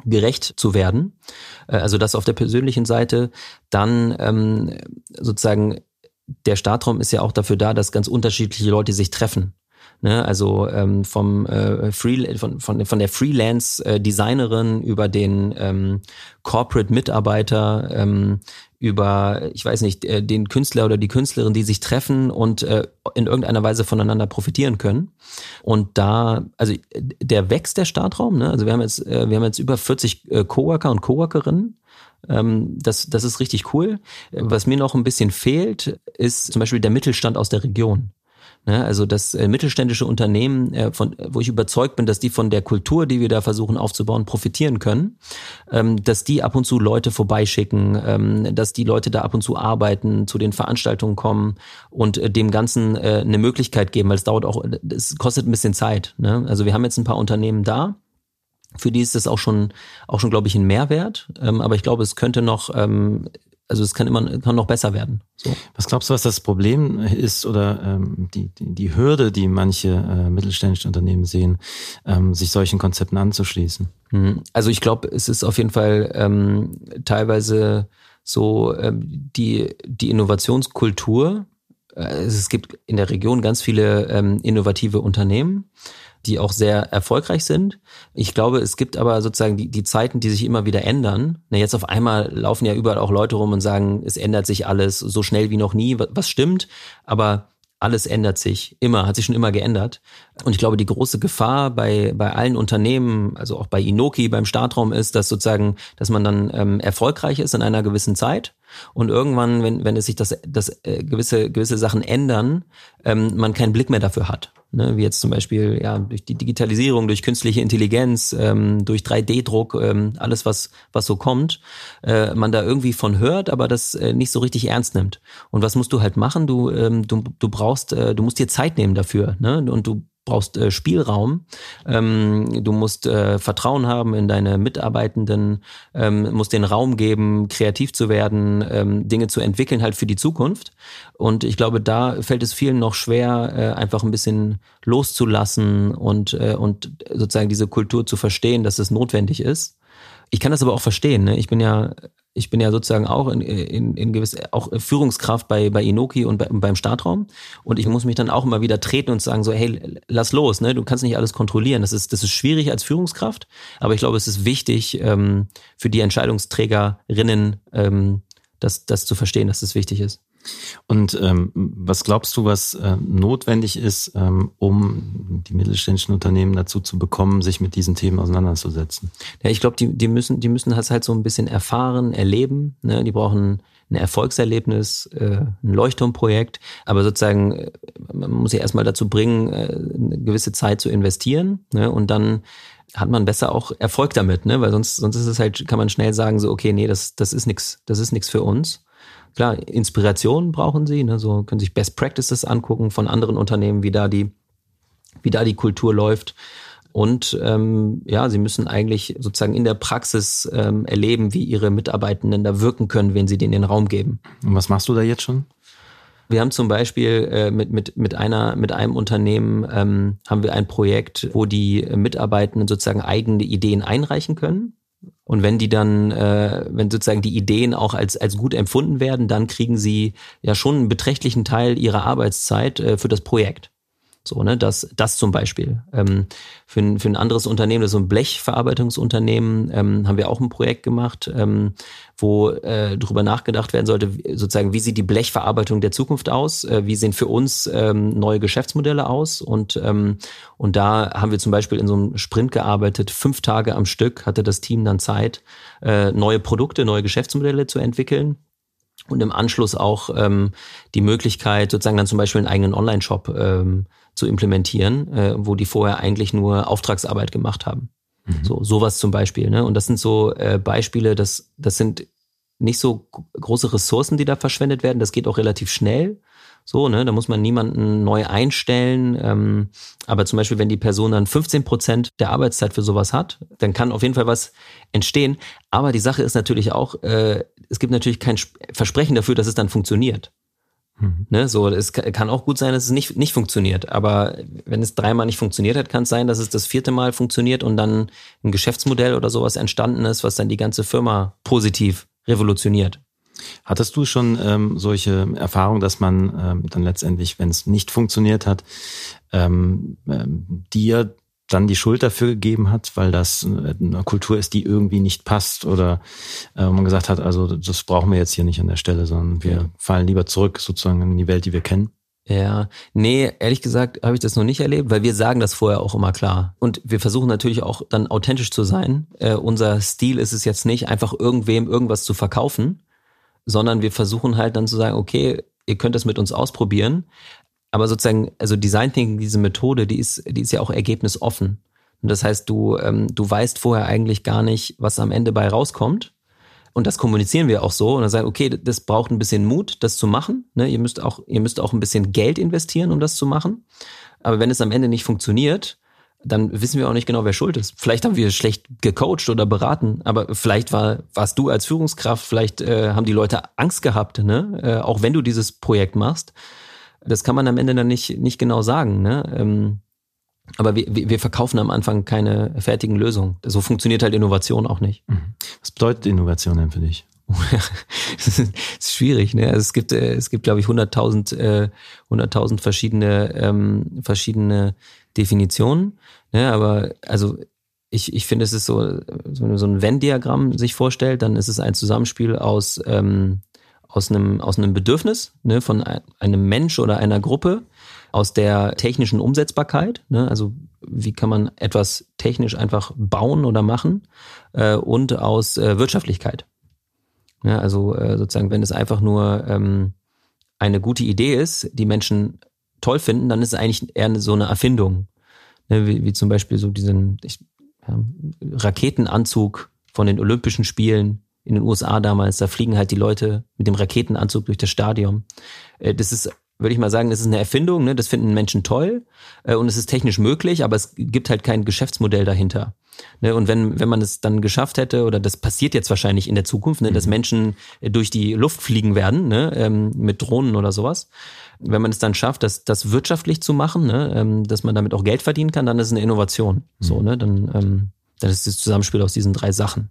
[SPEAKER 1] gerecht zu werden. Äh, Also das auf der persönlichen Seite. Dann ähm, sozusagen, der Startraum ist ja auch dafür da, dass ganz unterschiedliche Leute sich treffen. Ne, also ähm, vom äh, Free, von, von, von der Freelance-Designerin über den ähm, Corporate-Mitarbeiter, ähm, über, ich weiß nicht, äh, den Künstler oder die Künstlerin, die sich treffen und äh, in irgendeiner Weise voneinander profitieren können. Und da, also äh, der wächst der Startraum, ne? Also wir haben jetzt, äh, wir haben jetzt über 40 äh, Coworker und Coworkerinnen. Ähm, das, das ist richtig cool. Äh, Was mir noch ein bisschen fehlt, ist zum Beispiel der Mittelstand aus der Region. Ne, also das äh, mittelständische Unternehmen, äh, von, wo ich überzeugt bin, dass die von der Kultur, die wir da versuchen aufzubauen, profitieren können, ähm, dass die ab und zu Leute vorbeischicken, ähm, dass die Leute da ab und zu arbeiten, zu den Veranstaltungen kommen und äh, dem Ganzen äh, eine Möglichkeit geben, weil es dauert auch, es kostet ein bisschen Zeit. Ne? Also wir haben jetzt ein paar Unternehmen da, für die ist das auch schon, auch schon, glaube ich, ein Mehrwert. Ähm, aber ich glaube, es könnte noch, ähm, also es kann immer, kann noch besser werden. So.
[SPEAKER 2] Was glaubst du, was das Problem ist oder ähm, die, die, die Hürde, die manche äh, mittelständische Unternehmen sehen, ähm, sich solchen Konzepten anzuschließen?
[SPEAKER 1] Mhm. Also ich glaube, es ist auf jeden Fall ähm, teilweise so ähm, die, die Innovationskultur. Äh, es gibt in der Region ganz viele ähm, innovative Unternehmen, die auch sehr erfolgreich sind. Ich glaube, es gibt aber sozusagen die, die Zeiten, die sich immer wieder ändern. Na, jetzt auf einmal laufen ja überall auch Leute rum und sagen, es ändert sich alles so schnell wie noch nie, wa- was stimmt. Aber alles ändert sich immer, hat sich schon immer geändert. Und ich glaube, die große Gefahr bei, bei allen Unternehmen, also auch bei Inoki, beim Startraum ist, dass sozusagen, dass man dann ähm, erfolgreich ist in einer gewissen Zeit und irgendwann, wenn, wenn es sich das, das äh, gewisse, gewisse Sachen ändern, ähm, man keinen Blick mehr dafür hat. Ne, wie jetzt zum Beispiel ja durch die Digitalisierung, durch künstliche Intelligenz, ähm, durch 3D-Druck, ähm, alles was was so kommt, äh, man da irgendwie von hört, aber das äh, nicht so richtig ernst nimmt. Und was musst du halt machen? Du ähm, du du brauchst, äh, du musst dir Zeit nehmen dafür, ne? Und du brauchst äh, Spielraum, ähm, du musst äh, Vertrauen haben in deine Mitarbeitenden, ähm, musst den Raum geben, kreativ zu werden, ähm, Dinge zu entwickeln halt für die Zukunft. Und ich glaube, da fällt es vielen noch schwer, äh, einfach ein bisschen loszulassen und, äh, und sozusagen diese Kultur zu verstehen, dass es notwendig ist. Ich kann das aber auch verstehen. Ne? Ich bin ja ich bin ja sozusagen auch in, in, in gewiss auch Führungskraft bei, bei Inoki und bei, beim Startraum. Und ich muss mich dann auch immer wieder treten und sagen so, hey, lass los, ne? Du kannst nicht alles kontrollieren. Das ist, das ist schwierig als Führungskraft, aber ich glaube, es ist wichtig ähm, für die Entscheidungsträgerinnen, ähm, das, das zu verstehen, dass das wichtig ist.
[SPEAKER 2] Und ähm, was glaubst du, was äh, notwendig ist, ähm, um die mittelständischen Unternehmen dazu zu bekommen, sich mit diesen Themen auseinanderzusetzen?
[SPEAKER 1] Ja, ich glaube, die, die müssen, die müssen das halt so ein bisschen erfahren, erleben. Ne? Die brauchen ein Erfolgserlebnis, äh, ein Leuchtturmprojekt, aber sozusagen, äh, man muss sie erstmal dazu bringen, äh, eine gewisse Zeit zu investieren ne? und dann hat man besser auch Erfolg damit, ne? Weil sonst, sonst ist es halt, kann man schnell sagen, so, okay, nee, das, das ist nichts, das ist nichts für uns. Klar, Inspiration brauchen sie, ne? so können sich Best Practices angucken von anderen Unternehmen, wie da die, wie da die Kultur läuft. Und ähm, ja, sie müssen eigentlich sozusagen in der Praxis ähm, erleben, wie ihre Mitarbeitenden da wirken können, wenn sie denen den Raum geben.
[SPEAKER 2] Und was machst du da jetzt schon?
[SPEAKER 1] Wir haben zum Beispiel äh, mit, mit, mit, einer, mit einem Unternehmen ähm, haben wir ein Projekt, wo die Mitarbeitenden sozusagen eigene Ideen einreichen können. Und wenn die dann, äh, wenn sozusagen die Ideen auch als, als gut empfunden werden, dann kriegen sie ja schon einen beträchtlichen Teil ihrer Arbeitszeit äh, für das Projekt. So, ne, das, das zum Beispiel. Ähm, für, ein, für ein anderes Unternehmen, das ist so ein Blechverarbeitungsunternehmen, ähm, haben wir auch ein Projekt gemacht, ähm, wo äh, darüber nachgedacht werden sollte, sozusagen, wie sieht die Blechverarbeitung der Zukunft aus? Äh, wie sehen für uns ähm, neue Geschäftsmodelle aus? Und, ähm, und da haben wir zum Beispiel in so einem Sprint gearbeitet, fünf Tage am Stück hatte das Team dann Zeit, äh, neue Produkte, neue Geschäftsmodelle zu entwickeln und im Anschluss auch ähm, die Möglichkeit, sozusagen dann zum Beispiel einen eigenen Online-Shop ähm, zu implementieren, äh, wo die vorher eigentlich nur Auftragsarbeit gemacht haben. Mhm. So sowas zum Beispiel. Ne? Und das sind so äh, Beispiele, das, das sind nicht so große Ressourcen, die da verschwendet werden. Das geht auch relativ schnell. So, ne, da muss man niemanden neu einstellen. Ähm, aber zum Beispiel, wenn die Person dann 15 Prozent der Arbeitszeit für sowas hat, dann kann auf jeden Fall was entstehen. Aber die Sache ist natürlich auch, äh, es gibt natürlich kein Versprechen dafür, dass es dann funktioniert. Mhm. Ne, so, es kann auch gut sein, dass es nicht, nicht funktioniert. Aber wenn es dreimal nicht funktioniert hat, kann es sein, dass es das vierte Mal funktioniert und dann ein Geschäftsmodell oder sowas entstanden ist, was dann die ganze Firma positiv revolutioniert.
[SPEAKER 2] Hattest du schon ähm, solche Erfahrungen, dass man ähm, dann letztendlich, wenn es nicht funktioniert hat, ähm, ähm, dir dann die Schuld dafür gegeben hat, weil das eine Kultur ist, die irgendwie nicht passt oder äh, man gesagt hat, also das brauchen wir jetzt hier nicht an der Stelle, sondern wir ja. fallen lieber zurück sozusagen in die Welt, die wir kennen?
[SPEAKER 1] Ja, nee, ehrlich gesagt habe ich das noch nicht erlebt, weil wir sagen das vorher auch immer klar. Und wir versuchen natürlich auch dann authentisch zu sein. Äh, unser Stil ist es jetzt nicht, einfach irgendwem irgendwas zu verkaufen, sondern wir versuchen halt dann zu sagen, okay, ihr könnt das mit uns ausprobieren, aber sozusagen, also Design Thinking, diese Methode, die ist, die ist ja auch ergebnisoffen. Und das heißt, du, ähm, du weißt vorher eigentlich gar nicht, was am Ende bei rauskommt. Und das kommunizieren wir auch so. Und dann sagen, okay, das braucht ein bisschen Mut, das zu machen. Ne? Ihr müsst auch, ihr müsst auch ein bisschen Geld investieren, um das zu machen. Aber wenn es am Ende nicht funktioniert, dann wissen wir auch nicht genau, wer schuld ist. Vielleicht haben wir schlecht gecoacht oder beraten, aber vielleicht war, warst du als Führungskraft, vielleicht äh, haben die Leute Angst gehabt, ne? Äh, auch wenn du dieses Projekt machst. Das kann man am Ende dann nicht, nicht genau sagen. Ne? Ähm, aber wir, wir verkaufen am Anfang keine fertigen Lösungen. So funktioniert halt Innovation auch nicht. Mhm.
[SPEAKER 2] Was bedeutet Innovation denn für dich?
[SPEAKER 1] das ist schwierig, ne? Also es gibt, äh, es gibt, glaube ich, 100.000 äh, 100.000 verschiedene, ähm, verschiedene Definitionen. Ne? Aber also ich, ich finde, es ist so, wenn man so ein Venn-Diagramm sich vorstellt, dann ist es ein Zusammenspiel aus ähm, aus einem, aus einem Bedürfnis ne, von einem Mensch oder einer Gruppe, aus der technischen Umsetzbarkeit, ne, also wie kann man etwas technisch einfach bauen oder machen, äh, und aus äh, Wirtschaftlichkeit. Ja, also äh, sozusagen, wenn es einfach nur ähm, eine gute Idee ist, die Menschen toll finden, dann ist es eigentlich eher so eine Erfindung. Ne, wie, wie zum Beispiel so diesen ich, ja, Raketenanzug von den Olympischen Spielen, in den USA damals, da fliegen halt die Leute mit dem Raketenanzug durch das Stadion. Äh, das ist, würde ich mal sagen, das ist eine Erfindung, ne? das finden Menschen toll äh, und es ist technisch möglich, aber es gibt halt kein Geschäftsmodell dahinter. Ne? Und wenn, wenn man es dann geschafft hätte, oder das passiert jetzt wahrscheinlich in der Zukunft, ne? dass mhm. Menschen durch die Luft fliegen werden, ne? Ähm, mit Drohnen oder sowas, wenn man es dann schafft, das, das wirtschaftlich zu machen, ne? Ähm, dass man damit auch Geld verdienen kann, dann ist es eine Innovation. So, mhm. ne? Dann, ähm, dann ist das Zusammenspiel aus diesen drei Sachen.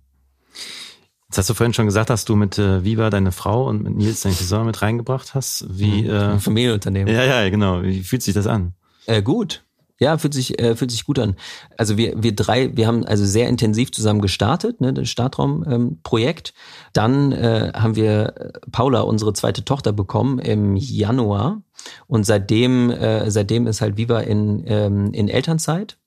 [SPEAKER 2] Jetzt hast du vorhin schon gesagt, dass du mit äh, Viva deine Frau und mit Nils deine Saison mit reingebracht hast. Wie
[SPEAKER 1] mhm. äh, Familienunternehmen.
[SPEAKER 2] Ja, ja, genau. Wie fühlt sich das an?
[SPEAKER 1] Äh, gut. Ja, fühlt sich äh, fühlt sich gut an. Also wir wir drei, wir haben also sehr intensiv zusammen gestartet, ne, das Startraum-Projekt. Ähm, Dann äh, haben wir äh, Paula, unsere zweite Tochter, bekommen im Januar und seitdem äh, seitdem ist halt Viva in ähm, in Elternzeit.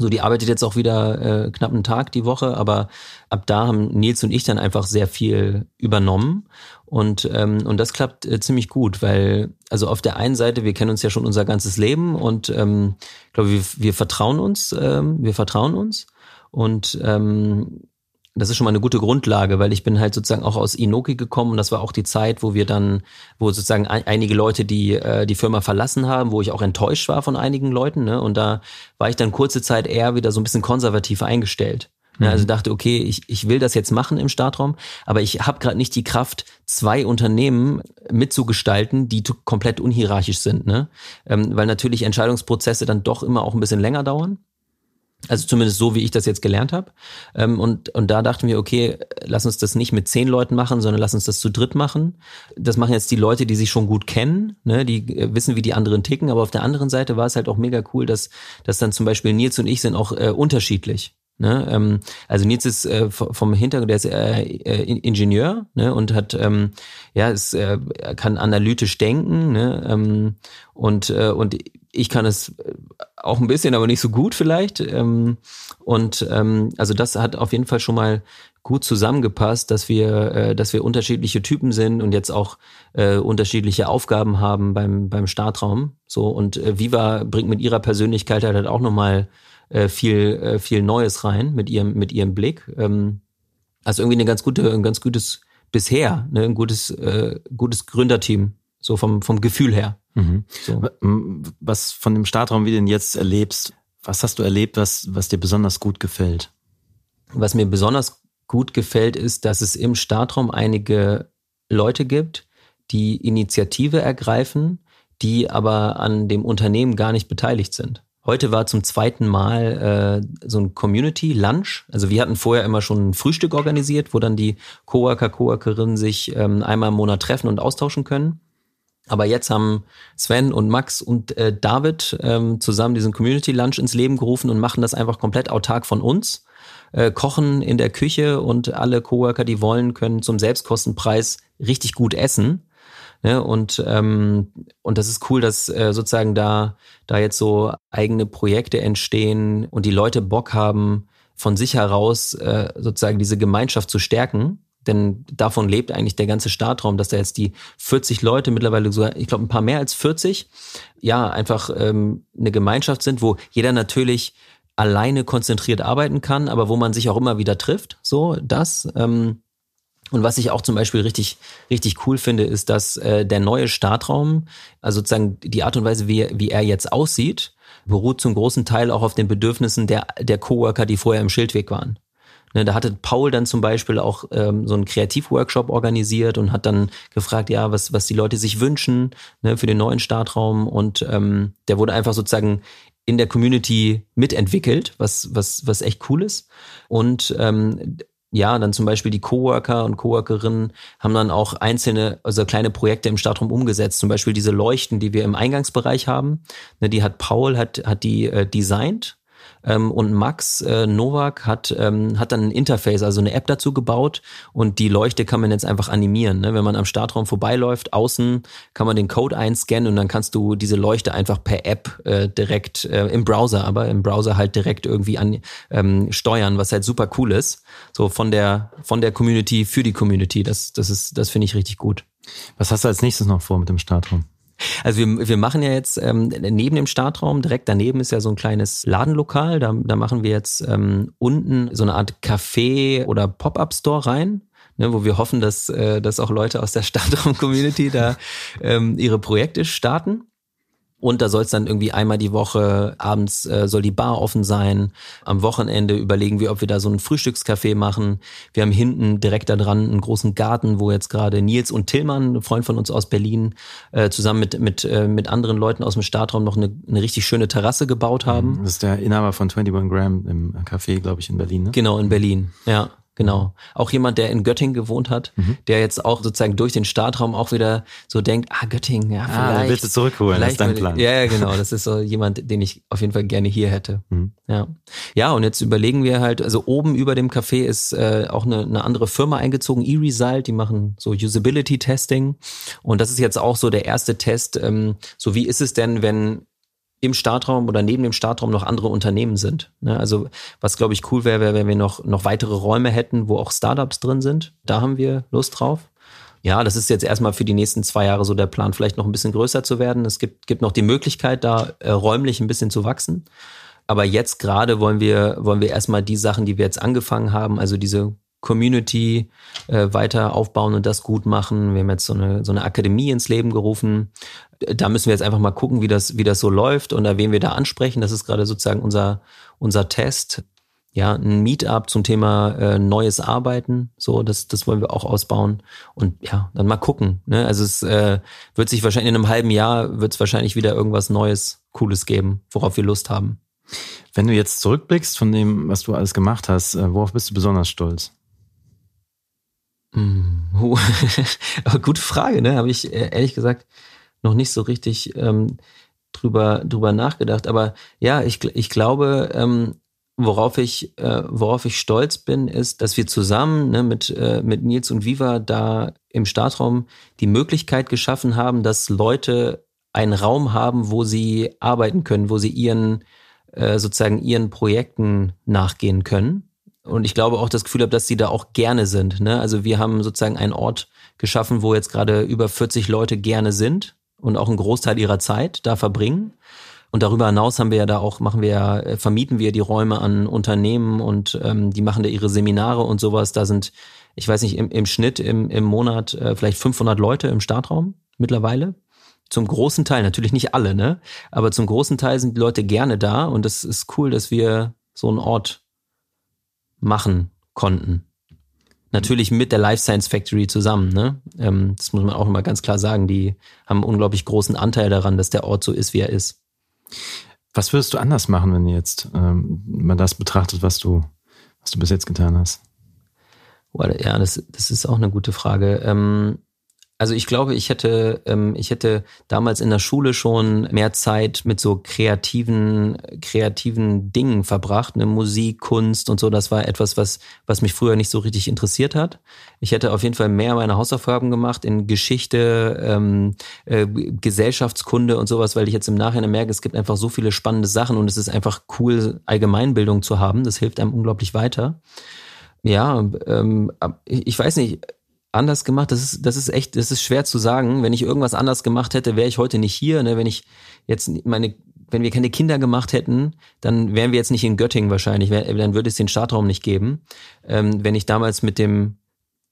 [SPEAKER 1] So, die arbeitet jetzt auch wieder äh, knapp einen Tag die Woche, aber ab da haben Nils und ich dann einfach sehr viel übernommen. Und ähm, und das klappt äh, ziemlich gut, weil also auf der einen Seite wir kennen uns ja schon unser ganzes Leben und ähm, ich glaube wir, wir vertrauen uns, ähm, wir vertrauen uns. Und ähm, das ist schon mal eine gute Grundlage, weil ich bin halt sozusagen auch aus Inoki gekommen und das war auch die Zeit, wo wir dann, wo sozusagen einige Leute die äh, die Firma verlassen haben, wo ich auch enttäuscht war von einigen Leuten, ne? Und da war ich dann kurze Zeit eher wieder so ein bisschen konservativ eingestellt. Ne? Also mhm. dachte, okay, ich, ich will das jetzt machen im Startraum, aber ich habe gerade nicht die Kraft, zwei Unternehmen mitzugestalten, die komplett unhierarchisch sind, ne? Ähm, weil natürlich Entscheidungsprozesse dann doch immer auch ein bisschen länger dauern. Also zumindest so, wie ich das jetzt gelernt habe. Ähm, und, und da dachten wir, okay, lass uns das nicht mit zehn Leuten machen, sondern lass uns das zu dritt machen. Das machen jetzt die Leute, die sich schon gut kennen, ne, die äh, wissen, wie die anderen ticken. Aber auf der anderen Seite war es halt auch mega cool, dass, dass dann zum Beispiel Nils und ich sind auch äh, unterschiedlich. Ne? Ähm, also Nils ist äh, vom Hintergrund, der ist äh, äh, Ingenieur ne? und hat, ähm, ja, es äh, kann analytisch denken ne? ähm, und, äh, und ich kann es auch ein bisschen, aber nicht so gut vielleicht. Ähm, und ähm, also das hat auf jeden Fall schon mal gut zusammengepasst, dass wir, äh, dass wir unterschiedliche Typen sind und jetzt auch äh, unterschiedliche Aufgaben haben beim beim Startraum. So und äh, Viva bringt mit ihrer Persönlichkeit halt auch nochmal äh, viel, äh, viel Neues rein mit ihrem, mit ihrem Blick. Ähm, also irgendwie eine ganz gute, ein ganz gutes bisher, ne, ein gutes, äh, gutes Gründerteam, so vom, vom Gefühl her. Mhm.
[SPEAKER 2] So. Was von dem Startraum, wie du den jetzt erlebst, was hast du erlebt, was, was dir besonders gut gefällt?
[SPEAKER 1] Was mir besonders gut gefällt, ist, dass es im Startraum einige Leute gibt, die Initiative ergreifen, die aber an dem Unternehmen gar nicht beteiligt sind. Heute war zum zweiten Mal äh, so ein Community Lunch. Also wir hatten vorher immer schon ein Frühstück organisiert, wo dann die Coworker, Coworkerinnen sich ähm, einmal im Monat treffen und austauschen können. Aber jetzt haben Sven und Max und äh, David ähm, zusammen diesen Community Lunch ins Leben gerufen und machen das einfach komplett autark von uns. Äh, kochen in der Küche und alle Coworker, die wollen, können zum Selbstkostenpreis richtig gut essen. Ne? Und, ähm, und das ist cool, dass äh, sozusagen da, da jetzt so eigene Projekte entstehen und die Leute Bock haben, von sich heraus äh, sozusagen diese Gemeinschaft zu stärken. Denn davon lebt eigentlich der ganze Startraum, dass da jetzt die 40 Leute, mittlerweile sogar, ich glaube, ein paar mehr als 40, ja, einfach ähm, eine Gemeinschaft sind, wo jeder natürlich alleine konzentriert arbeiten kann, aber wo man sich auch immer wieder trifft. So, das. Ähm, und was ich auch zum Beispiel richtig, richtig cool finde, ist, dass äh, der neue Startraum, also sozusagen die Art und Weise, wie, wie er jetzt aussieht, beruht zum großen Teil auch auf den Bedürfnissen der, der Coworker, die vorher im Schildweg waren. Ne, da hatte Paul dann zum Beispiel auch ähm, so einen Kreativworkshop organisiert und hat dann gefragt, ja, was, was die Leute sich wünschen ne, für den neuen Startraum. Und ähm, der wurde einfach sozusagen in der Community mitentwickelt, was, was, was echt cool ist. Und ähm, ja, dann zum Beispiel die Coworker und Coworkerinnen haben dann auch einzelne, also kleine Projekte im Startraum umgesetzt. Zum Beispiel diese Leuchten, die wir im Eingangsbereich haben. Ne, die hat Paul, hat, hat die äh, designt ähm, und Max äh, Novak hat, ähm, hat dann ein Interface, also eine App dazu gebaut und die Leuchte kann man jetzt einfach animieren. Ne? Wenn man am Startraum vorbeiläuft, außen kann man den Code einscannen und dann kannst du diese Leuchte einfach per App äh, direkt äh, im Browser, aber im Browser halt direkt irgendwie an ähm, steuern, was halt super cool ist. So von der von der Community für die Community. Das das ist das finde ich richtig gut.
[SPEAKER 2] Was hast du als nächstes noch vor mit dem Startraum?
[SPEAKER 1] Also wir, wir machen ja jetzt ähm, neben dem Startraum, direkt daneben ist ja so ein kleines Ladenlokal. Da, da machen wir jetzt ähm, unten so eine Art Café oder Pop-up-Store rein. Ne, wo wir hoffen, dass, äh, dass auch Leute aus der Startraum-Community da ähm, ihre Projekte starten. Und da soll es dann irgendwie einmal die Woche abends äh, soll die Bar offen sein. Am Wochenende überlegen wir, ob wir da so ein Frühstückscafé machen. Wir haben hinten direkt da dran einen großen Garten, wo jetzt gerade Nils und Tillmann, ein Freund von uns aus Berlin, äh, zusammen mit mit äh, mit anderen Leuten aus dem Startraum noch eine, eine richtig schöne Terrasse gebaut haben.
[SPEAKER 2] Das ist der Inhaber von 21 Gram im Café, glaube ich, in Berlin. Ne?
[SPEAKER 1] Genau in Berlin. Ja. Genau. Auch jemand, der in Göttingen gewohnt hat, mhm. der jetzt auch sozusagen durch den Startraum auch wieder so denkt, ah, Göttingen, ja, vielleicht. Ah,
[SPEAKER 2] willst du zurückholen, das ist dein Plan.
[SPEAKER 1] Ja, ja, genau. Das ist so jemand, den ich auf jeden Fall gerne hier hätte. Mhm. Ja. Ja, und jetzt überlegen wir halt, also oben über dem Café ist äh, auch eine, eine andere Firma eingezogen, eResult, die machen so Usability Testing. Und das ist jetzt auch so der erste Test. Ähm, so wie ist es denn, wenn im Startraum oder neben dem Startraum noch andere Unternehmen sind. Ne? Also was, glaube ich, cool wäre, wäre, wenn wir noch, noch weitere Räume hätten, wo auch Startups drin sind. Da haben wir Lust drauf. Ja, das ist jetzt erstmal für die nächsten zwei Jahre so der Plan, vielleicht noch ein bisschen größer zu werden. Es gibt, gibt noch die Möglichkeit, da äh, räumlich ein bisschen zu wachsen. Aber jetzt gerade wollen wir, wollen wir erstmal die Sachen, die wir jetzt angefangen haben, also diese Community äh, weiter aufbauen und das gut machen. Wir haben jetzt so eine, so eine Akademie ins Leben gerufen. Da müssen wir jetzt einfach mal gucken, wie das, wie das so läuft und wen wir da ansprechen. Das ist gerade sozusagen unser, unser Test. Ja, ein Meetup zum Thema äh, neues Arbeiten. So, das, das wollen wir auch ausbauen. Und ja, dann mal gucken. Ne? Also es äh, wird sich wahrscheinlich in einem halben Jahr wird es wahrscheinlich wieder irgendwas Neues, Cooles geben, worauf wir Lust haben.
[SPEAKER 2] Wenn du jetzt zurückblickst von dem, was du alles gemacht hast, äh, worauf bist du besonders stolz?
[SPEAKER 1] Aber gute Frage, ne? Habe ich äh, ehrlich gesagt noch nicht so richtig ähm, drüber, drüber nachgedacht. Aber ja, ich, ich glaube, ähm, worauf ich, äh, worauf ich stolz bin, ist, dass wir zusammen ne, mit, äh, mit Nils und Viva da im Startraum die Möglichkeit geschaffen haben, dass Leute einen Raum haben, wo sie arbeiten können, wo sie ihren äh, sozusagen ihren Projekten nachgehen können und ich glaube auch das Gefühl habe, dass sie da auch gerne sind. Ne? Also wir haben sozusagen einen Ort geschaffen, wo jetzt gerade über 40 Leute gerne sind und auch einen Großteil ihrer Zeit da verbringen. Und darüber hinaus haben wir ja da auch, machen wir ja, äh, vermieten wir die Räume an Unternehmen und ähm, die machen da ihre Seminare und sowas. Da sind, ich weiß nicht, im, im Schnitt im, im Monat äh, vielleicht 500 Leute im Startraum mittlerweile. Zum großen Teil, natürlich nicht alle, ne? Aber zum großen Teil sind die Leute gerne da und das ist cool, dass wir so einen Ort machen konnten. Natürlich mit der Life Science Factory zusammen. Ne? Ähm, das muss man auch immer ganz klar sagen. Die haben einen unglaublich großen Anteil daran, dass der Ort so ist, wie er ist.
[SPEAKER 2] Was würdest du anders machen, wenn jetzt ähm, man das betrachtet, was du, was du bis jetzt getan hast?
[SPEAKER 1] Ja, das, das ist auch eine gute Frage. Ähm, also ich glaube, ich hätte, ähm, ich hätte damals in der Schule schon mehr Zeit mit so kreativen, kreativen Dingen verbracht, ne Musik, Kunst und so. Das war etwas, was, was mich früher nicht so richtig interessiert hat. Ich hätte auf jeden Fall mehr meine Hausaufgaben gemacht in Geschichte, ähm, äh, Gesellschaftskunde und sowas, weil ich jetzt im Nachhinein merke, es gibt einfach so viele spannende Sachen und es ist einfach cool, Allgemeinbildung zu haben. Das hilft einem unglaublich weiter. Ja, ähm, ich weiß nicht anders gemacht? Das ist, das ist echt, das ist schwer zu sagen. Wenn ich irgendwas anders gemacht hätte, wäre ich heute nicht hier. Ne? Wenn ich jetzt meine, wenn wir keine Kinder gemacht hätten, dann wären wir jetzt nicht in Göttingen wahrscheinlich. Dann würde es den Startraum nicht geben. Ähm, wenn ich damals mit dem,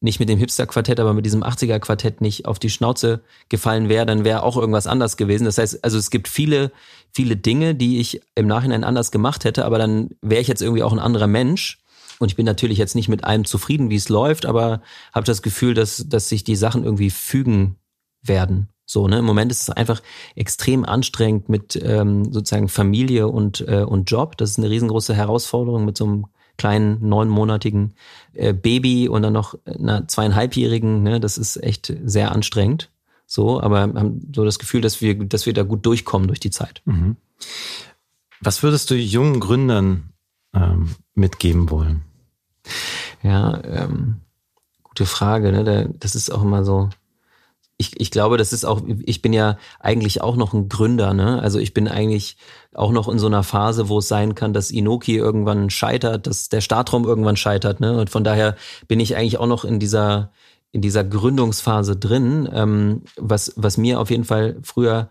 [SPEAKER 1] nicht mit dem Hipster-Quartett, aber mit diesem 80er-Quartett nicht auf die Schnauze gefallen wäre, dann wäre auch irgendwas anders gewesen. Das heißt, also es gibt viele, viele Dinge, die ich im Nachhinein anders gemacht hätte, aber dann wäre ich jetzt irgendwie auch ein anderer Mensch. Und ich bin natürlich jetzt nicht mit allem zufrieden, wie es läuft, aber habe das Gefühl, dass, dass sich die Sachen irgendwie fügen werden. So, ne? Im Moment ist es einfach extrem anstrengend mit ähm, sozusagen Familie und, äh, und Job. Das ist eine riesengroße Herausforderung mit so einem kleinen neunmonatigen äh, Baby und dann noch einer zweieinhalbjährigen. Ne? Das ist echt sehr anstrengend. So, aber haben so das Gefühl, dass wir, dass wir da gut durchkommen durch die Zeit. Mhm.
[SPEAKER 2] Was würdest du jungen Gründern ähm, mitgeben wollen?
[SPEAKER 1] Ja, ähm, gute Frage. Ne? Das ist auch immer so. Ich, ich glaube, das ist auch, ich bin ja eigentlich auch noch ein Gründer, ne? Also ich bin eigentlich auch noch in so einer Phase, wo es sein kann, dass Inoki irgendwann scheitert, dass der Startraum irgendwann scheitert, ne? Und von daher bin ich eigentlich auch noch in dieser, in dieser Gründungsphase drin, ähm, was, was mir auf jeden Fall früher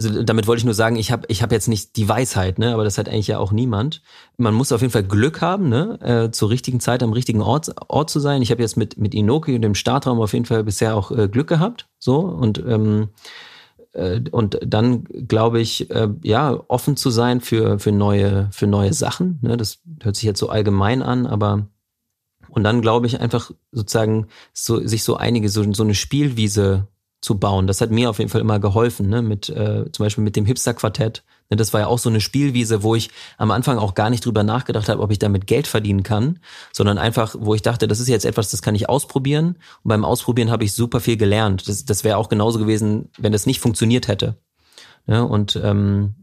[SPEAKER 1] also damit wollte ich nur sagen, ich habe ich hab jetzt nicht die Weisheit, ne, aber das hat eigentlich ja auch niemand. Man muss auf jeden Fall Glück haben, ne, äh, zur richtigen Zeit am richtigen Ort, Ort zu sein. Ich habe jetzt mit mit Inoki und dem Startraum auf jeden Fall bisher auch äh, Glück gehabt, so und ähm, äh, und dann glaube ich, äh, ja, offen zu sein für für neue für neue Sachen. Ne, das hört sich jetzt so allgemein an, aber und dann glaube ich einfach sozusagen so sich so einige so so eine Spielwiese zu bauen. Das hat mir auf jeden Fall immer geholfen, ne? mit äh, zum Beispiel mit dem Hipster-Quartett. Ne? Das war ja auch so eine Spielwiese, wo ich am Anfang auch gar nicht drüber nachgedacht habe, ob ich damit Geld verdienen kann, sondern einfach, wo ich dachte, das ist jetzt etwas, das kann ich ausprobieren. Und beim Ausprobieren habe ich super viel gelernt. Das, das wäre auch genauso gewesen, wenn das nicht funktioniert hätte. Ne? Und ähm,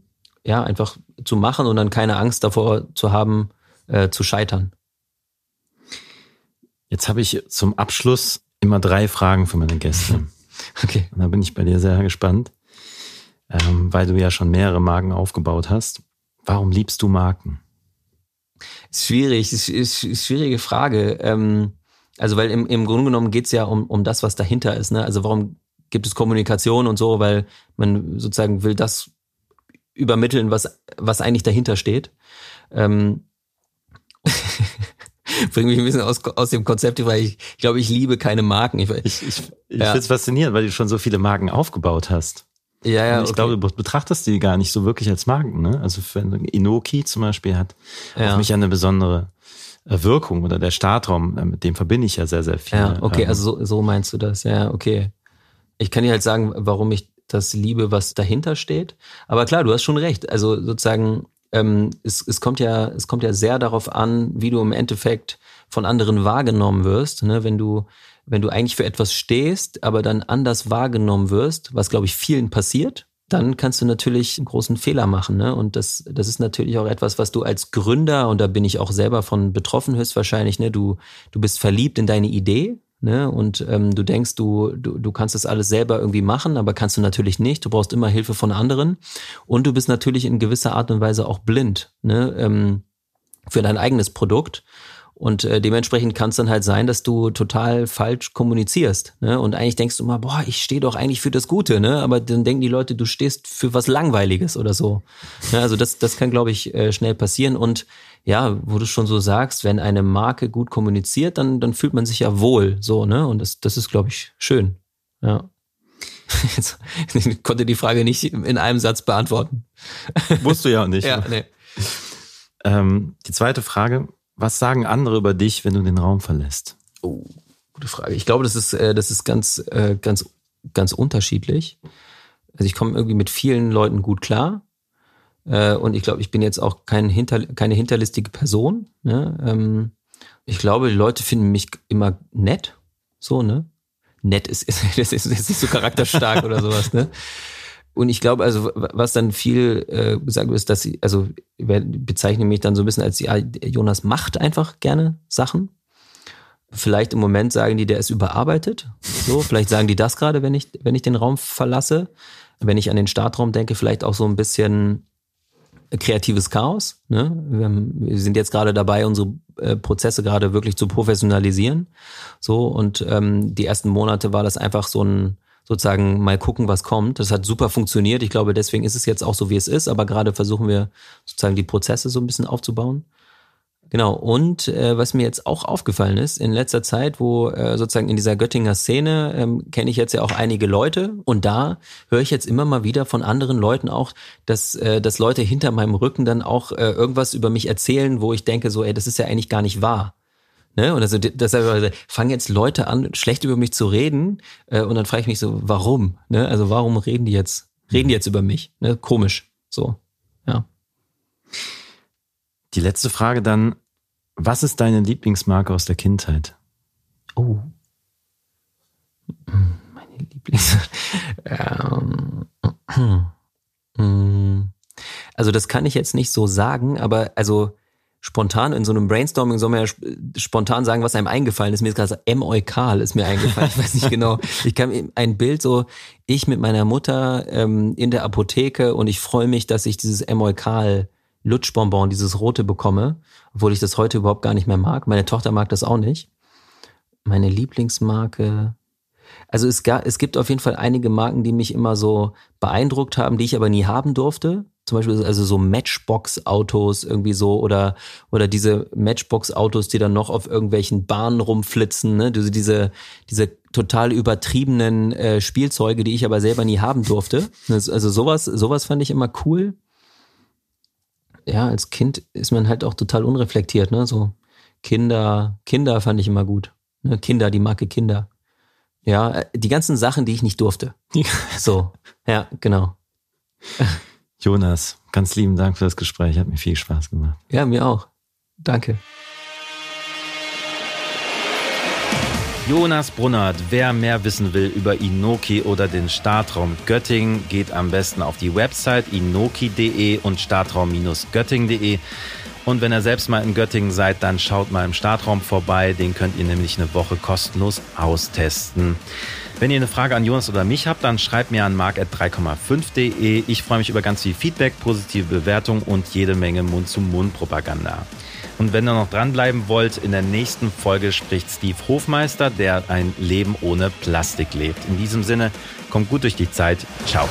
[SPEAKER 1] ja, einfach zu machen und dann keine Angst davor zu haben, äh, zu scheitern.
[SPEAKER 2] Jetzt habe ich zum Abschluss immer drei Fragen für meine Gäste. Okay. Und da bin ich bei dir sehr gespannt, ähm, weil du ja schon mehrere Marken aufgebaut hast. Warum liebst du Marken?
[SPEAKER 1] Schwierig, ist, ist, ist schwierige Frage. Ähm, also weil im, im Grunde genommen geht's ja um, um das, was dahinter ist. Ne? Also warum gibt es Kommunikation und so, weil man sozusagen will das übermitteln, was, was eigentlich dahinter steht. Ähm, bringt mich ein bisschen aus, aus dem Konzept, weil ich, ich glaube, ich liebe keine Marken.
[SPEAKER 2] Ich, ich, ich, ich ja. finde es faszinierend, weil du schon so viele Marken aufgebaut hast. Ja, ja. Und ich okay. glaube, du betrachtest die gar nicht so wirklich als Marken, ne? Also wenn Inoki zum Beispiel hat ja. auf mich eine besondere äh, Wirkung oder der Startraum, äh, mit dem verbinde ich ja sehr, sehr viel.
[SPEAKER 1] Ja, okay, ähm, also so, so meinst du das, ja, okay. Ich kann dir halt sagen, warum ich das liebe, was dahinter steht. Aber klar, du hast schon recht. Also sozusagen, ähm, es, es kommt ja, es kommt ja sehr darauf an, wie du im Endeffekt von anderen wahrgenommen wirst. Ne? Wenn du, wenn du eigentlich für etwas stehst, aber dann anders wahrgenommen wirst, was glaube ich vielen passiert, dann kannst du natürlich einen großen Fehler machen. Ne? Und das, das ist natürlich auch etwas, was du als Gründer, und da bin ich auch selber von betroffen höchstwahrscheinlich, ne? du, du bist verliebt in deine Idee, Ne? Und ähm, du denkst, du, du, du kannst das alles selber irgendwie machen, aber kannst du natürlich nicht. Du brauchst immer Hilfe von anderen. Und du bist natürlich in gewisser Art und Weise auch blind ne? ähm, für dein eigenes Produkt. Und äh, dementsprechend kann es dann halt sein, dass du total falsch kommunizierst. Ne? Und eigentlich denkst du mal, boah, ich stehe doch eigentlich für das Gute, ne? Aber dann denken die Leute, du stehst für was Langweiliges oder so. Ne? Also das, das kann, glaube ich, äh, schnell passieren. Und ja, wo du schon so sagst, wenn eine Marke gut kommuniziert, dann, dann fühlt man sich ja wohl so, ne? Und das, das ist, glaube ich, schön. Ja. Jetzt, ich konnte die Frage nicht in einem Satz beantworten.
[SPEAKER 2] Wusste ja nicht. ja, nee. Ähm, die zweite Frage, was sagen andere über dich, wenn du den Raum verlässt?
[SPEAKER 1] Oh, gute Frage. Ich glaube, das ist, äh, das ist ganz, äh, ganz, ganz unterschiedlich. Also ich komme irgendwie mit vielen Leuten gut klar. Äh, und ich glaube, ich bin jetzt auch kein hinter, keine hinterlistige Person. Ne? Ähm, ich glaube, die Leute finden mich immer nett. So, ne? Nett ist, ist, ist, ist nicht so charakterstark oder sowas, ne? Und ich glaube, also was dann viel äh, gesagt wird, ist, dass sie, also bezeichne mich dann so ein bisschen als ja, Jonas macht einfach gerne Sachen. Vielleicht im Moment sagen die, der ist überarbeitet. So, vielleicht sagen die das gerade, wenn ich, wenn ich den Raum verlasse. Wenn ich an den Startraum denke, vielleicht auch so ein bisschen kreatives Chaos. Ne? Wir, haben, wir sind jetzt gerade dabei, unsere äh, Prozesse gerade wirklich zu professionalisieren. So und ähm, die ersten Monate war das einfach so ein sozusagen mal gucken, was kommt. Das hat super funktioniert. Ich glaube, deswegen ist es jetzt auch so, wie es ist. Aber gerade versuchen wir sozusagen die Prozesse so ein bisschen aufzubauen. Genau. Und äh, was mir jetzt auch aufgefallen ist in letzter Zeit, wo äh, sozusagen in dieser Göttinger Szene ähm, kenne ich jetzt ja auch einige Leute und da höre ich jetzt immer mal wieder von anderen Leuten auch, dass äh, dass Leute hinter meinem Rücken dann auch äh, irgendwas über mich erzählen, wo ich denke so, ey, das ist ja eigentlich gar nicht wahr. Ne? Und also deshalb fangen jetzt Leute an, schlecht über mich zu reden. Äh, und dann frage ich mich so, warum? Ne? Also warum reden die jetzt, reden die jetzt über mich? Ne? Komisch. So, ja.
[SPEAKER 2] Die letzte Frage dann, was ist deine Lieblingsmarke aus der Kindheit?
[SPEAKER 1] Oh. Meine Lieblings. ähm. Also das kann ich jetzt nicht so sagen, aber also spontan in so einem Brainstorming soll man ja spontan sagen, was einem eingefallen ist. Mir ist gerade so M-Eukal ist mir eingefallen. Ich weiß nicht genau. Ich kann ein Bild so, ich mit meiner Mutter ähm, in der Apotheke und ich freue mich, dass ich dieses M-Eukal Lutschbonbon, dieses rote bekomme, obwohl ich das heute überhaupt gar nicht mehr mag. Meine Tochter mag das auch nicht. Meine Lieblingsmarke. Also es, gab, es gibt auf jeden Fall einige Marken, die mich immer so beeindruckt haben, die ich aber nie haben durfte zum Beispiel also so Matchbox-Autos irgendwie so oder oder diese Matchbox-Autos, die dann noch auf irgendwelchen Bahnen rumflitzen, ne? Diese diese, diese total übertriebenen äh, Spielzeuge, die ich aber selber nie haben durfte. Also sowas sowas fand ich immer cool. Ja, als Kind ist man halt auch total unreflektiert, ne? So Kinder Kinder fand ich immer gut. Ne? Kinder, die Marke Kinder. Ja, äh, die ganzen Sachen, die ich nicht durfte. so, ja, genau.
[SPEAKER 2] Jonas, ganz lieben Dank für das Gespräch. Hat mir viel Spaß gemacht.
[SPEAKER 1] Ja, mir auch. Danke.
[SPEAKER 2] Jonas Brunnert, wer mehr wissen will über Inoki oder den Startraum Göttingen, geht am besten auf die Website inoki.de und startraum-göttingen.de. Und wenn ihr selbst mal in Göttingen seid, dann schaut mal im Startraum vorbei. Den könnt ihr nämlich eine Woche kostenlos austesten. Wenn ihr eine Frage an Jonas oder mich habt, dann schreibt mir an mark.3,5.de. Ich freue mich über ganz viel Feedback, positive Bewertung und jede Menge Mund-zu-Mund-Propaganda. Und wenn ihr noch dranbleiben wollt, in der nächsten Folge spricht Steve Hofmeister, der ein Leben ohne Plastik lebt. In diesem Sinne, kommt gut durch die Zeit. Ciao.